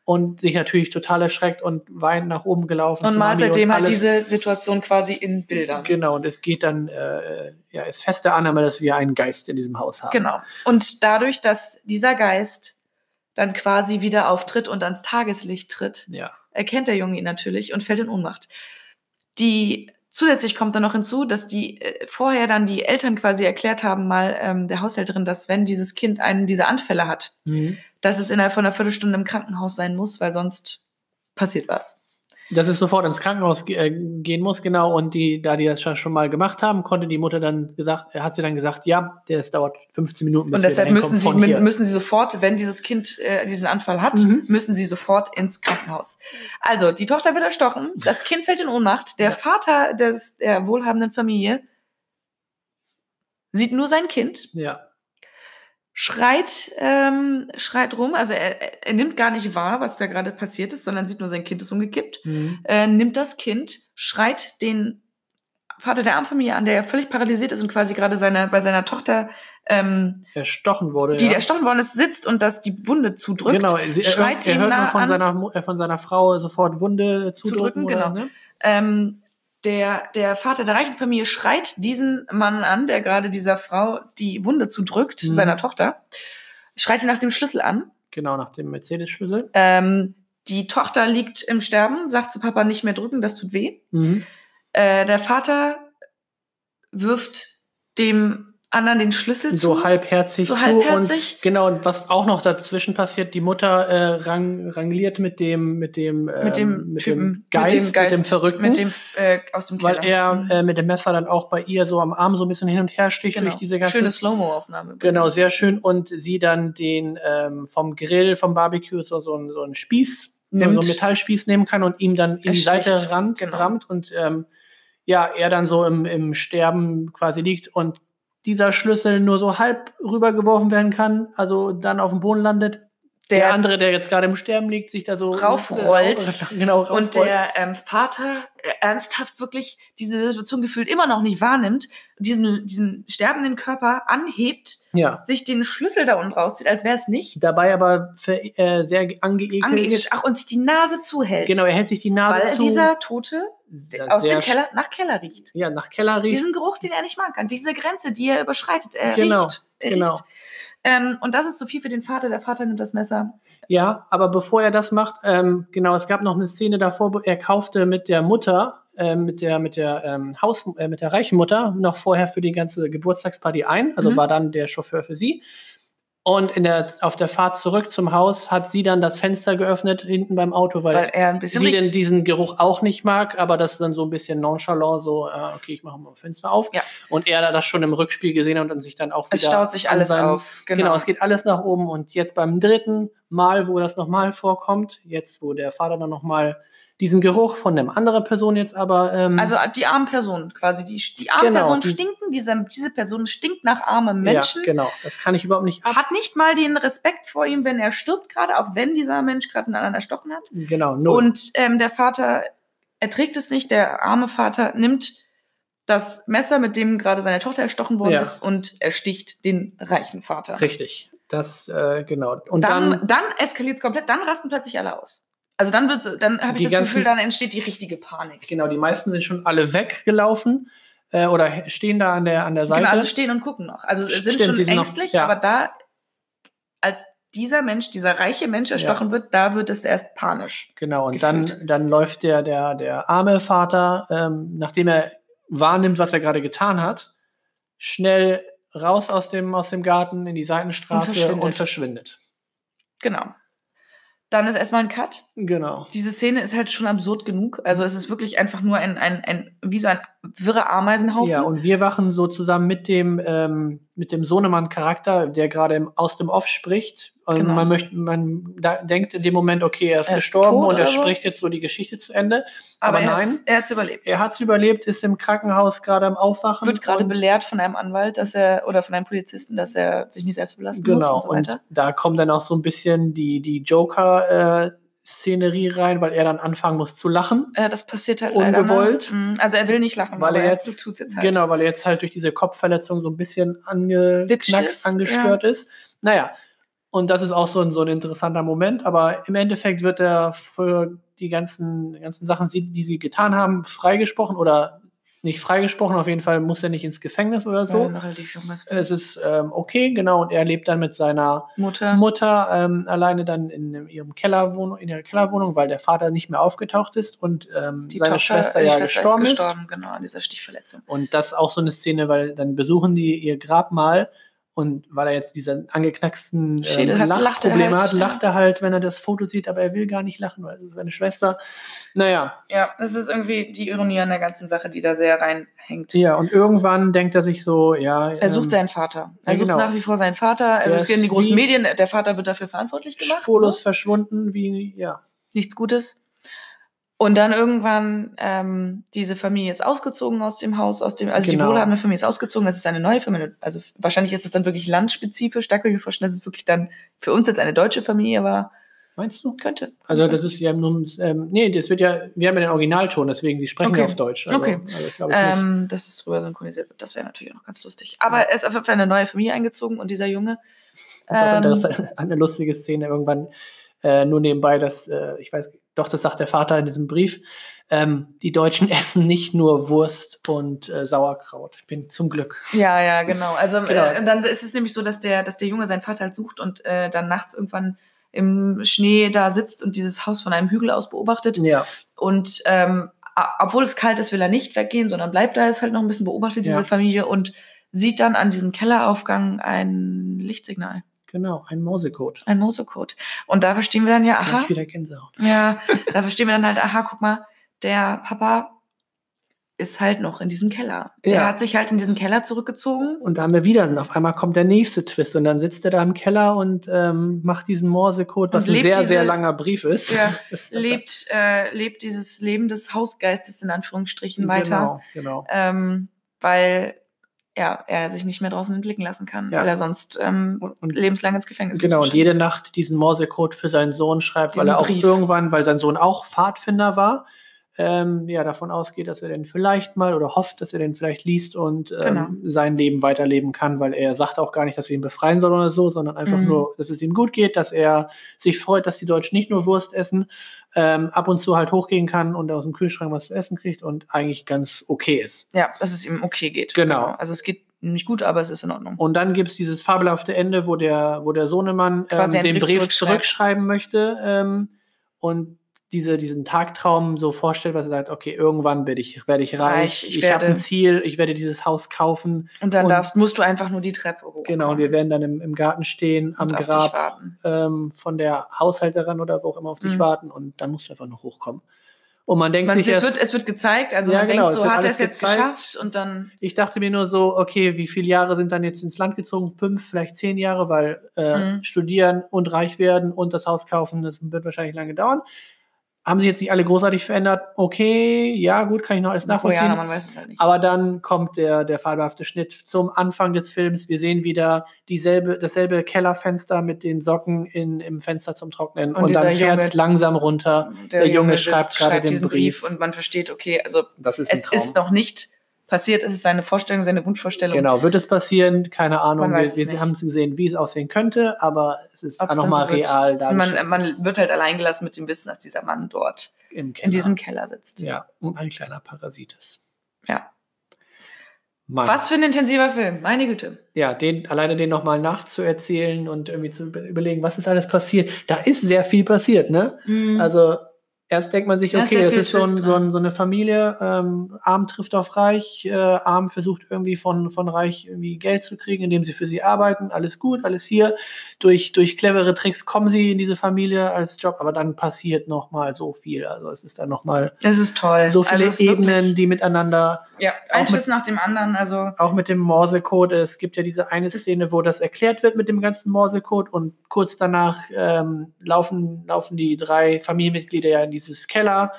und sich natürlich total erschreckt und weinend nach oben gelaufen. Und Mami seitdem halt alles. diese Situation quasi in Bildern. Genau, und es geht dann, äh, ja, ist feste Annahme, dass wir einen Geist in diesem Haus haben. Genau. Und dadurch, dass dieser Geist dann quasi wieder auftritt und ans Tageslicht tritt, Ja. erkennt der Junge ihn natürlich und fällt in Ohnmacht. Die zusätzlich kommt dann noch hinzu, dass die äh, vorher dann die Eltern quasi erklärt haben, mal ähm, der Haushälterin, dass wenn dieses Kind einen dieser Anfälle hat, Mhm. Dass es innerhalb von einer Viertelstunde im Krankenhaus sein muss, weil sonst passiert was. dass es sofort ins Krankenhaus äh, gehen muss, genau. Und die, da die das schon- mal gemacht haben, konnte die Mutter dann gesagt, äh, hat sie dann gesagt, ja, das dauert 15 Minuten. bis Und deshalb müssen sie, müssen sie sofort, wenn dieses Kind äh, diesen Anfall hat, Mhm. müssen sie sofort ins Krankenhaus. Also, die Tochter wird erstochen, das Kind fällt in Ohnmacht, der Ja. Vater des, der wohlhabenden Familie sieht nur sein Kind, Ja, schreit, ähm, schreit rum, also er, er- er nimmt gar nicht wahr, was da gerade passiert ist, sondern sieht nur, sein Kind ist umgekippt, mhm. äh, nimmt das Kind, schreit den Vater der Armfamilie an, der ja völlig paralysiert ist und quasi gerade seine, bei seiner Tochter, ähm, erstochen wurde. die ja. erstochen worden ist, sitzt und das die Wunde zudrückt. Genau, sie, er, schreit er ihm hört nah von an. seiner, äh, von seiner Frau sofort Wunde zudrücken. Zudrücken, oder, genau. Ne? Ähm, der, der Vater der reichen Familie schreit diesen Mann an, der gerade dieser Frau die Wunde zudrückt, Mhm. seiner Tochter, schreit ihn nach dem Schlüssel an. Genau, nach dem Mercedes-Schlüssel. Ähm, die Tochter liegt im Sterben, sagt zu Papa nicht mehr drücken, das tut weh. Mhm. Äh, der Vater wirft dem anderen den Schlüssel So zu. halbherzig So zu. halbherzig. Und genau, und was auch noch dazwischen passiert, die Mutter äh, rang, rangliert mit dem, mit dem, ähm, mit dem mit Typen, dem Geist, mit dem, Verrückten. mit dem äh, aus dem weil Keller. er Mhm. äh, mit dem Messer dann auch bei ihr so am Arm so ein bisschen hin und her sticht genau. durch diese ganze schöne Slow-Mo-Aufnahme. Genau, sehr schön. Und sie dann den ähm, vom Grill, vom Barbecue so, so, einen- so einen Spieß, so, so einen Nimmt. Metallspieß nehmen kann und ihm dann in die Seite rammt, genau. rammt und ähm, ja, er dann so im, im Sterben quasi liegt und dieser Schlüssel nur so halb rübergeworfen werden kann, also dann auf dem Boden landet. Der, Der- andere, der jetzt gerade im Sterben liegt, sich da so Raufrollt. genau, Und raufrollt. der ähm, Vater ernsthaft wirklich diese Situation gefühlt immer noch nicht wahrnimmt, diesen, diesen sterbenden Körper anhebt, ja. sich den Schlüssel da unten rauszieht, als wäre es nichts. Dabei aber ver, äh, sehr angeekelt. angeekelt. Ach, und sich die Nase zuhält. Genau, er hält sich die Nase Weil zu. dieser Tote aus dem Keller nach Keller riecht. Ja, nach Keller riecht. Diesen Geruch, den er nicht mag, an diese Grenze, die er überschreitet. Er Genau, riecht. Er genau. Riecht. Ähm, und das ist so viel für den Vater. Der Vater nimmt das Messer. Ja, aber bevor er das macht, ähm, genau, es gab noch eine Szene davor, er kaufte mit der Mutter, ähm, mit der, mit der ähm, Haus, äh, mit der reichen Mutter noch vorher für die ganze Geburtstagsparty ein, also Mhm. war dann der Chauffeur für sie. Und in der, auf der Fahrt zurück zum Haus hat sie dann das Fenster geöffnet hinten beim Auto, weil, Weil er ein bisschen sie denn diesen Geruch auch nicht mag, aber das ist dann so ein bisschen nonchalant, so, äh, okay, ich mache mal das Fenster auf. Ja. Und er da das schon im Rückspiel gesehen hat und sich dann auch wieder. Es staut sich alles seinem- auf. Genau. es geht alles nach oben und jetzt beim dritten Mal, wo das nochmal vorkommt, jetzt wo der Vater dann nochmal diesen Geruch von einer anderen Person jetzt aber ähm, Also die armen Personen quasi. Die, die armen Genau, Personen die- stinken. Diese, diese Person stinkt nach armen Menschen. Ja, genau, das kann ich überhaupt nicht ab. Hat nicht mal den Respekt vor ihm, wenn er stirbt, gerade auch wenn dieser Mensch gerade einen anderen erstochen hat. Genau, null. Und ähm, der Vater erträgt es nicht. Der arme Vater nimmt das Messer, mit dem gerade seine Tochter erstochen worden Ja. ist, und ersticht den reichen Vater. Richtig. Das, äh, genau. Und dann, dann, dann, eskaliert es komplett, dann rasten plötzlich alle aus. Also dann wird's, dann habe ich das ganzen- Gefühl, dann entsteht die richtige Panik. genau, die meisten sind schon alle weggelaufen äh, oder stehen da an der, an der Seite. Genau, also stehen und gucken noch. Also sind Stimmt, schon sind noch- ängstlich, ja. aber da, als dieser Mensch, dieser reiche Mensch erstochen wird, da wird es erst panisch. Genau, und dann, dann läuft der, der, der arme Vater, ähm, nachdem er wahrnimmt, was er gerade getan hat, schnell raus aus dem, aus dem Garten in die Seitenstraße Und verschwindet. Und verschwindet. Genau. Dann ist erstmal ein Cut. Genau. Diese Szene ist halt schon absurd genug. Also es ist wirklich einfach nur ein, ein, ein wie so ein wirrer Ameisenhaufen. Ja, und wir wachen so zusammen mit dem, ähm, mit dem Sohnemann-Charakter, der gerade aus dem Off spricht. Und Genau. man möchte, man da, denkt in dem Moment, okay, er ist Er ist gestorben und er so. spricht jetzt so die Geschichte zu Ende. aber aber er nein. er hat es überlebt. Er hat es überlebt, ist im Krankenhaus gerade am Aufwachen. Wird gerade und- belehrt von einem Anwalt, dass er oder von einem Polizisten, dass er sich nicht selbst belasten muss Genau, und so und weiter. da kommt dann auch so ein bisschen die, die Joker-Szenerie rein, weil er dann anfangen muss zu lachen. Äh, das passiert halt Ungewollt. leider. Ne? Mhm. Also er will nicht lachen, Weil er jetzt, du tust jetzt halt. genau, weil er jetzt halt durch diese Kopfverletzung so ein bisschen ist, angestört ist. Naja, und das ist auch so ein, so ein interessanter Moment, aber im Endeffekt wird er für die ganzen, ganzen Sachen, die sie getan haben, freigesprochen oder nicht freigesprochen, auf jeden Fall muss er nicht ins Gefängnis oder So. Ja, relativ jung ist. Es ist ähm, okay, genau, und er lebt dann mit seiner Mutter. Mutter ähm, alleine dann in ihrem Kellerwohnung, in ihrer Kellerwohnung, weil der Vater nicht mehr aufgetaucht ist und ähm, die seine Tochter, Schwester ja Schwester gestorben ist ist. gestorben, genau, an dieser Stichverletzung. Und das ist auch so eine Szene, weil dann besuchen die ihr Grabmal Und weil er jetzt diese angeknacksten Schädel ähm, hat, lacht er Lachprobleme halt, lacht er halt, wenn er das Foto sieht, aber er will gar nicht lachen, weil es ist seine Schwester. Naja, Ja, das ist irgendwie die Ironie an der ganzen Sache, die da sehr reinhängt. ja, und irgendwann denkt er sich so, ja. Er sucht ähm, seinen Vater. Er ja, sucht genau. nach wie vor seinen Vater. Also es werden die großen Medien, der Vater wird dafür verantwortlich gemacht. spurlos ne? verschwunden, wie, ja. Nichts Gutes. Und dann irgendwann, ähm, diese Familie ist ausgezogen aus dem Haus, aus dem, also Genau. die wohlhabende Familie ist ausgezogen, das ist eine neue Familie. Also wahrscheinlich ist es dann wirklich landspezifisch. Da kann ich mir vorstellen, dass es wirklich dann für uns jetzt eine deutsche Familie war. Meinst du? Könnte. Also das ist ja nun, ähm, nee, das wird ja, wir haben ja den Originalton, deswegen, die sprechen Okay. ja auf Deutsch. Also, Okay. Also ich glaube ich nicht. ähm, dass es drüber synchronisiert wird. Das wäre natürlich auch noch ganz lustig. Aber er ist auf jeden Fall eine neue Familie eingezogen und dieser Junge. Das ist auch ähm, eine lustige Szene irgendwann äh, nur nebenbei, dass, äh, ich weiß, doch, das sagt der Vater in diesem Brief, ähm, die Deutschen essen nicht nur Wurst und äh, Sauerkraut. Ich bin zum Glück. Ja, ja, genau. Also Genau. Äh, dann ist es nämlich so, dass der, dass der Junge seinen Vater halt sucht und äh, dann nachts irgendwann im Schnee da sitzt und dieses Haus von einem Hügel aus beobachtet. Ja, Und ähm, obwohl es kalt ist, will er nicht weggehen, sondern bleibt da jetzt halt noch ein bisschen beobachtet, diese Ja. Familie, und sieht dann an diesem Kelleraufgang ein Lichtsignal, genau, ein Morsecode. ein Morsecode. Und da verstehen wir dann ja, aha, Gleich wieder Gänsehaut. ja, da verstehen wir dann halt, aha, guck mal, der Papa ist halt noch in diesem Keller. Der Ja. hat sich halt in diesen Keller zurückgezogen. Und da haben wir wieder, und auf einmal kommt der nächste Twist und dann sitzt er da im Keller und ähm, macht diesen Morsecode, was ein sehr, diese- sehr langer Brief ist. Ja, Das- lebt, äh, lebt dieses Leben des Hausgeistes in Anführungsstrichen weiter, Genau, genau. ähm, weil ja, er sich nicht mehr draußen entblicken lassen kann, Ja. weil er sonst ähm, Und, und lebenslang ins Gefängnis Genau, und jede Nacht diesen Morsecode für seinen Sohn schreibt, weil Diesen er auch Brief. irgendwann, weil sein Sohn auch Pfadfinder war, ähm, ja, davon ausgeht, dass er den vielleicht mal oder hofft, dass er den vielleicht liest und ähm, Genau. sein Leben weiterleben kann, weil er sagt auch gar nicht, dass er ihn befreien soll oder so, sondern einfach Mhm. nur, dass es ihm gut geht, dass er sich freut, dass die Deutschen nicht nur Wurst essen, ähm, ab und zu halt hochgehen kann und aus dem Kühlschrank was zu essen kriegt und eigentlich ganz okay ist. Ja, dass es ihm okay geht. Genau. Also es geht nicht gut, aber es ist in Ordnung. Und dann gibt es dieses fabelhafte Ende, wo der, wo der Sohnemann ähm, den Brief zurückschreiben möchte ähm, und diese, diesen Tagtraum so vorstellt, was er sagt, okay, irgendwann werde ich, werde ich reich, Reich, ich, ich habe ein Ziel, ich werde dieses Haus kaufen. Und dann Und- darfst, musst du einfach nur die Treppe hoch. Genau, und wir werden dann im, im Garten stehen, am Grab ähm, von der Haushälterin oder wo auch immer auf dich Mhm. warten und dann musst du einfach nur hochkommen. Und man denkt Man, sich es, erst, wird, es wird gezeigt, also Ja, man genau, denkt, so hat er es jetzt gezeigt. geschafft und dann Ich dachte mir nur so, okay, wie viele Jahre sind dann jetzt ins Land gezogen? Fünf, vielleicht zehn Jahre, weil äh, Mhm. studieren und reich werden und das Haus kaufen, das wird wahrscheinlich lange dauern. Haben sich jetzt nicht alle großartig verändert? Okay, ja, gut, kann ich noch alles nachvollziehen. Koreaner, man weiß es halt nicht. Aber dann kommt der, der fabelhafte Schnitt zum Anfang des Films. Wir sehen wieder dieselbe, dasselbe Kellerfenster mit den Socken in, im Fenster zum Trocknen. Und Und, dann fährt es Junge- langsam runter. Der, Junge, schreibt sitzt, gerade den diesen Brief. und man versteht, okay, also das ist es Traum. ist noch nicht passiert, es ist seine Vorstellung, seine Wunschvorstellung. Genau, wird es passieren? Keine Ahnung. Wir, es wir haben gesehen, wie es aussehen könnte, aber es ist Ob's auch nochmal real dargestellt. man, Es man wird halt alleingelassen mit dem Wissen, dass dieser Mann dort in diesem Keller sitzt. ja, und ein kleiner Parasit ist. Ja. Mann. Was für ein intensiver Film, meine Güte. Ja, den, alleine den nochmal nachzuerzählen und irgendwie zu über- überlegen, was ist alles passiert. Da ist sehr viel passiert, ne? Also erst denkt man sich, okay, viel ist so, ein, Twist so, ein, so eine Familie, ähm, Arm trifft auf Reich, äh, Arm versucht irgendwie von, von Reich irgendwie Geld zu kriegen, indem sie für sie arbeiten, alles gut, alles hier. Durch, durch clevere Tricks kommen sie in diese Familie als Job, aber dann passiert nochmal so viel. Also es ist dann nochmal Es so viele Also es Ebenen, die miteinander Ja, ein auch mit- Twist nach dem anderen. Also auch mit dem Morsecode. Es gibt ja diese eine Szene, wo das erklärt wird mit dem ganzen Morsecode und kurz danach ähm, laufen, laufen die drei Familienmitglieder ja in dieses Keller,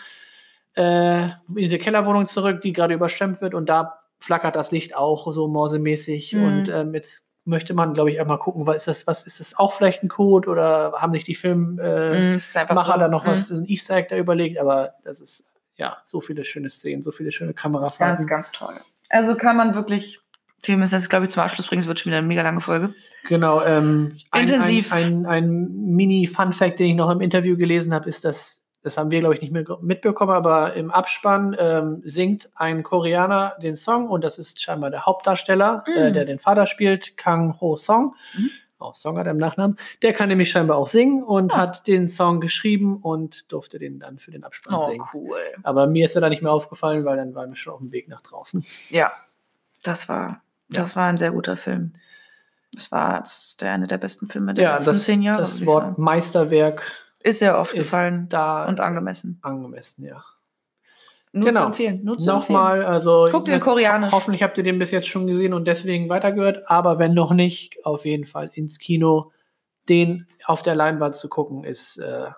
äh, in diese Kellerwohnung zurück, die gerade überschwemmt wird und da flackert das Licht auch so morsemäßig Mhm. und ähm, jetzt möchte man, glaube ich, einmal gucken, was ist das, was ist das auch vielleicht ein Code oder haben sich die Filmmacher äh, mm, so, da noch mm, was, ein Easter Egg da überlegt, aber das ist ja so viele schöne Szenen, so viele schöne Kamerafahrten. Ganz, ganz toll. Also kann man wirklich, wir müssen das, glaube ich, zum Abschluss bringen. Es wird schon wieder eine mega lange Folge. Genau, ähm, ein, Intensiv. Ein, ein, ein Mini-Fun-Fact, den ich noch im Interview gelesen habe, ist, dass, das haben wir, glaube ich, nicht mehr mitbekommen, aber im Abspann ähm, singt ein Koreaner den Song und das ist scheinbar der Hauptdarsteller, Mm. äh, der den Vater spielt, Kang Ho Song. Mhm. Auch Song hat er im Nachnamen. Der kann nämlich scheinbar auch singen und Ah. hat den Song geschrieben und durfte den dann für den Abspann Oh, singen. cool. Aber mir ist er da nicht mehr aufgefallen, weil dann waren wir schon auf dem Weg nach draußen. Ja, das war, das war ein sehr guter Film. Das war ist der, eine der besten Filme der Ja, letzten das, zehn Jahre. das Wort. Meisterwerk ist sehr oft ist gefallen da und angemessen. angemessen, ja. Nur Genau. zu empfehlen. Nur zu Nochmal, also Guck dir koreanisch. hoffentlich habt ihr den bis jetzt schon gesehen und deswegen weitergehört, aber wenn noch nicht, auf jeden Fall ins Kino. Den auf der Leinwand zu gucken, ist äh, empfehlen.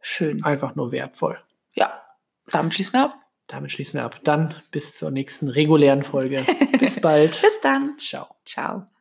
Schön. einfach nur wertvoll. Ja, damit schließen wir ab. Damit schließen wir ab. Dann bis zur nächsten regulären Folge. Bis bald. Bis dann. Ciao. Ciao.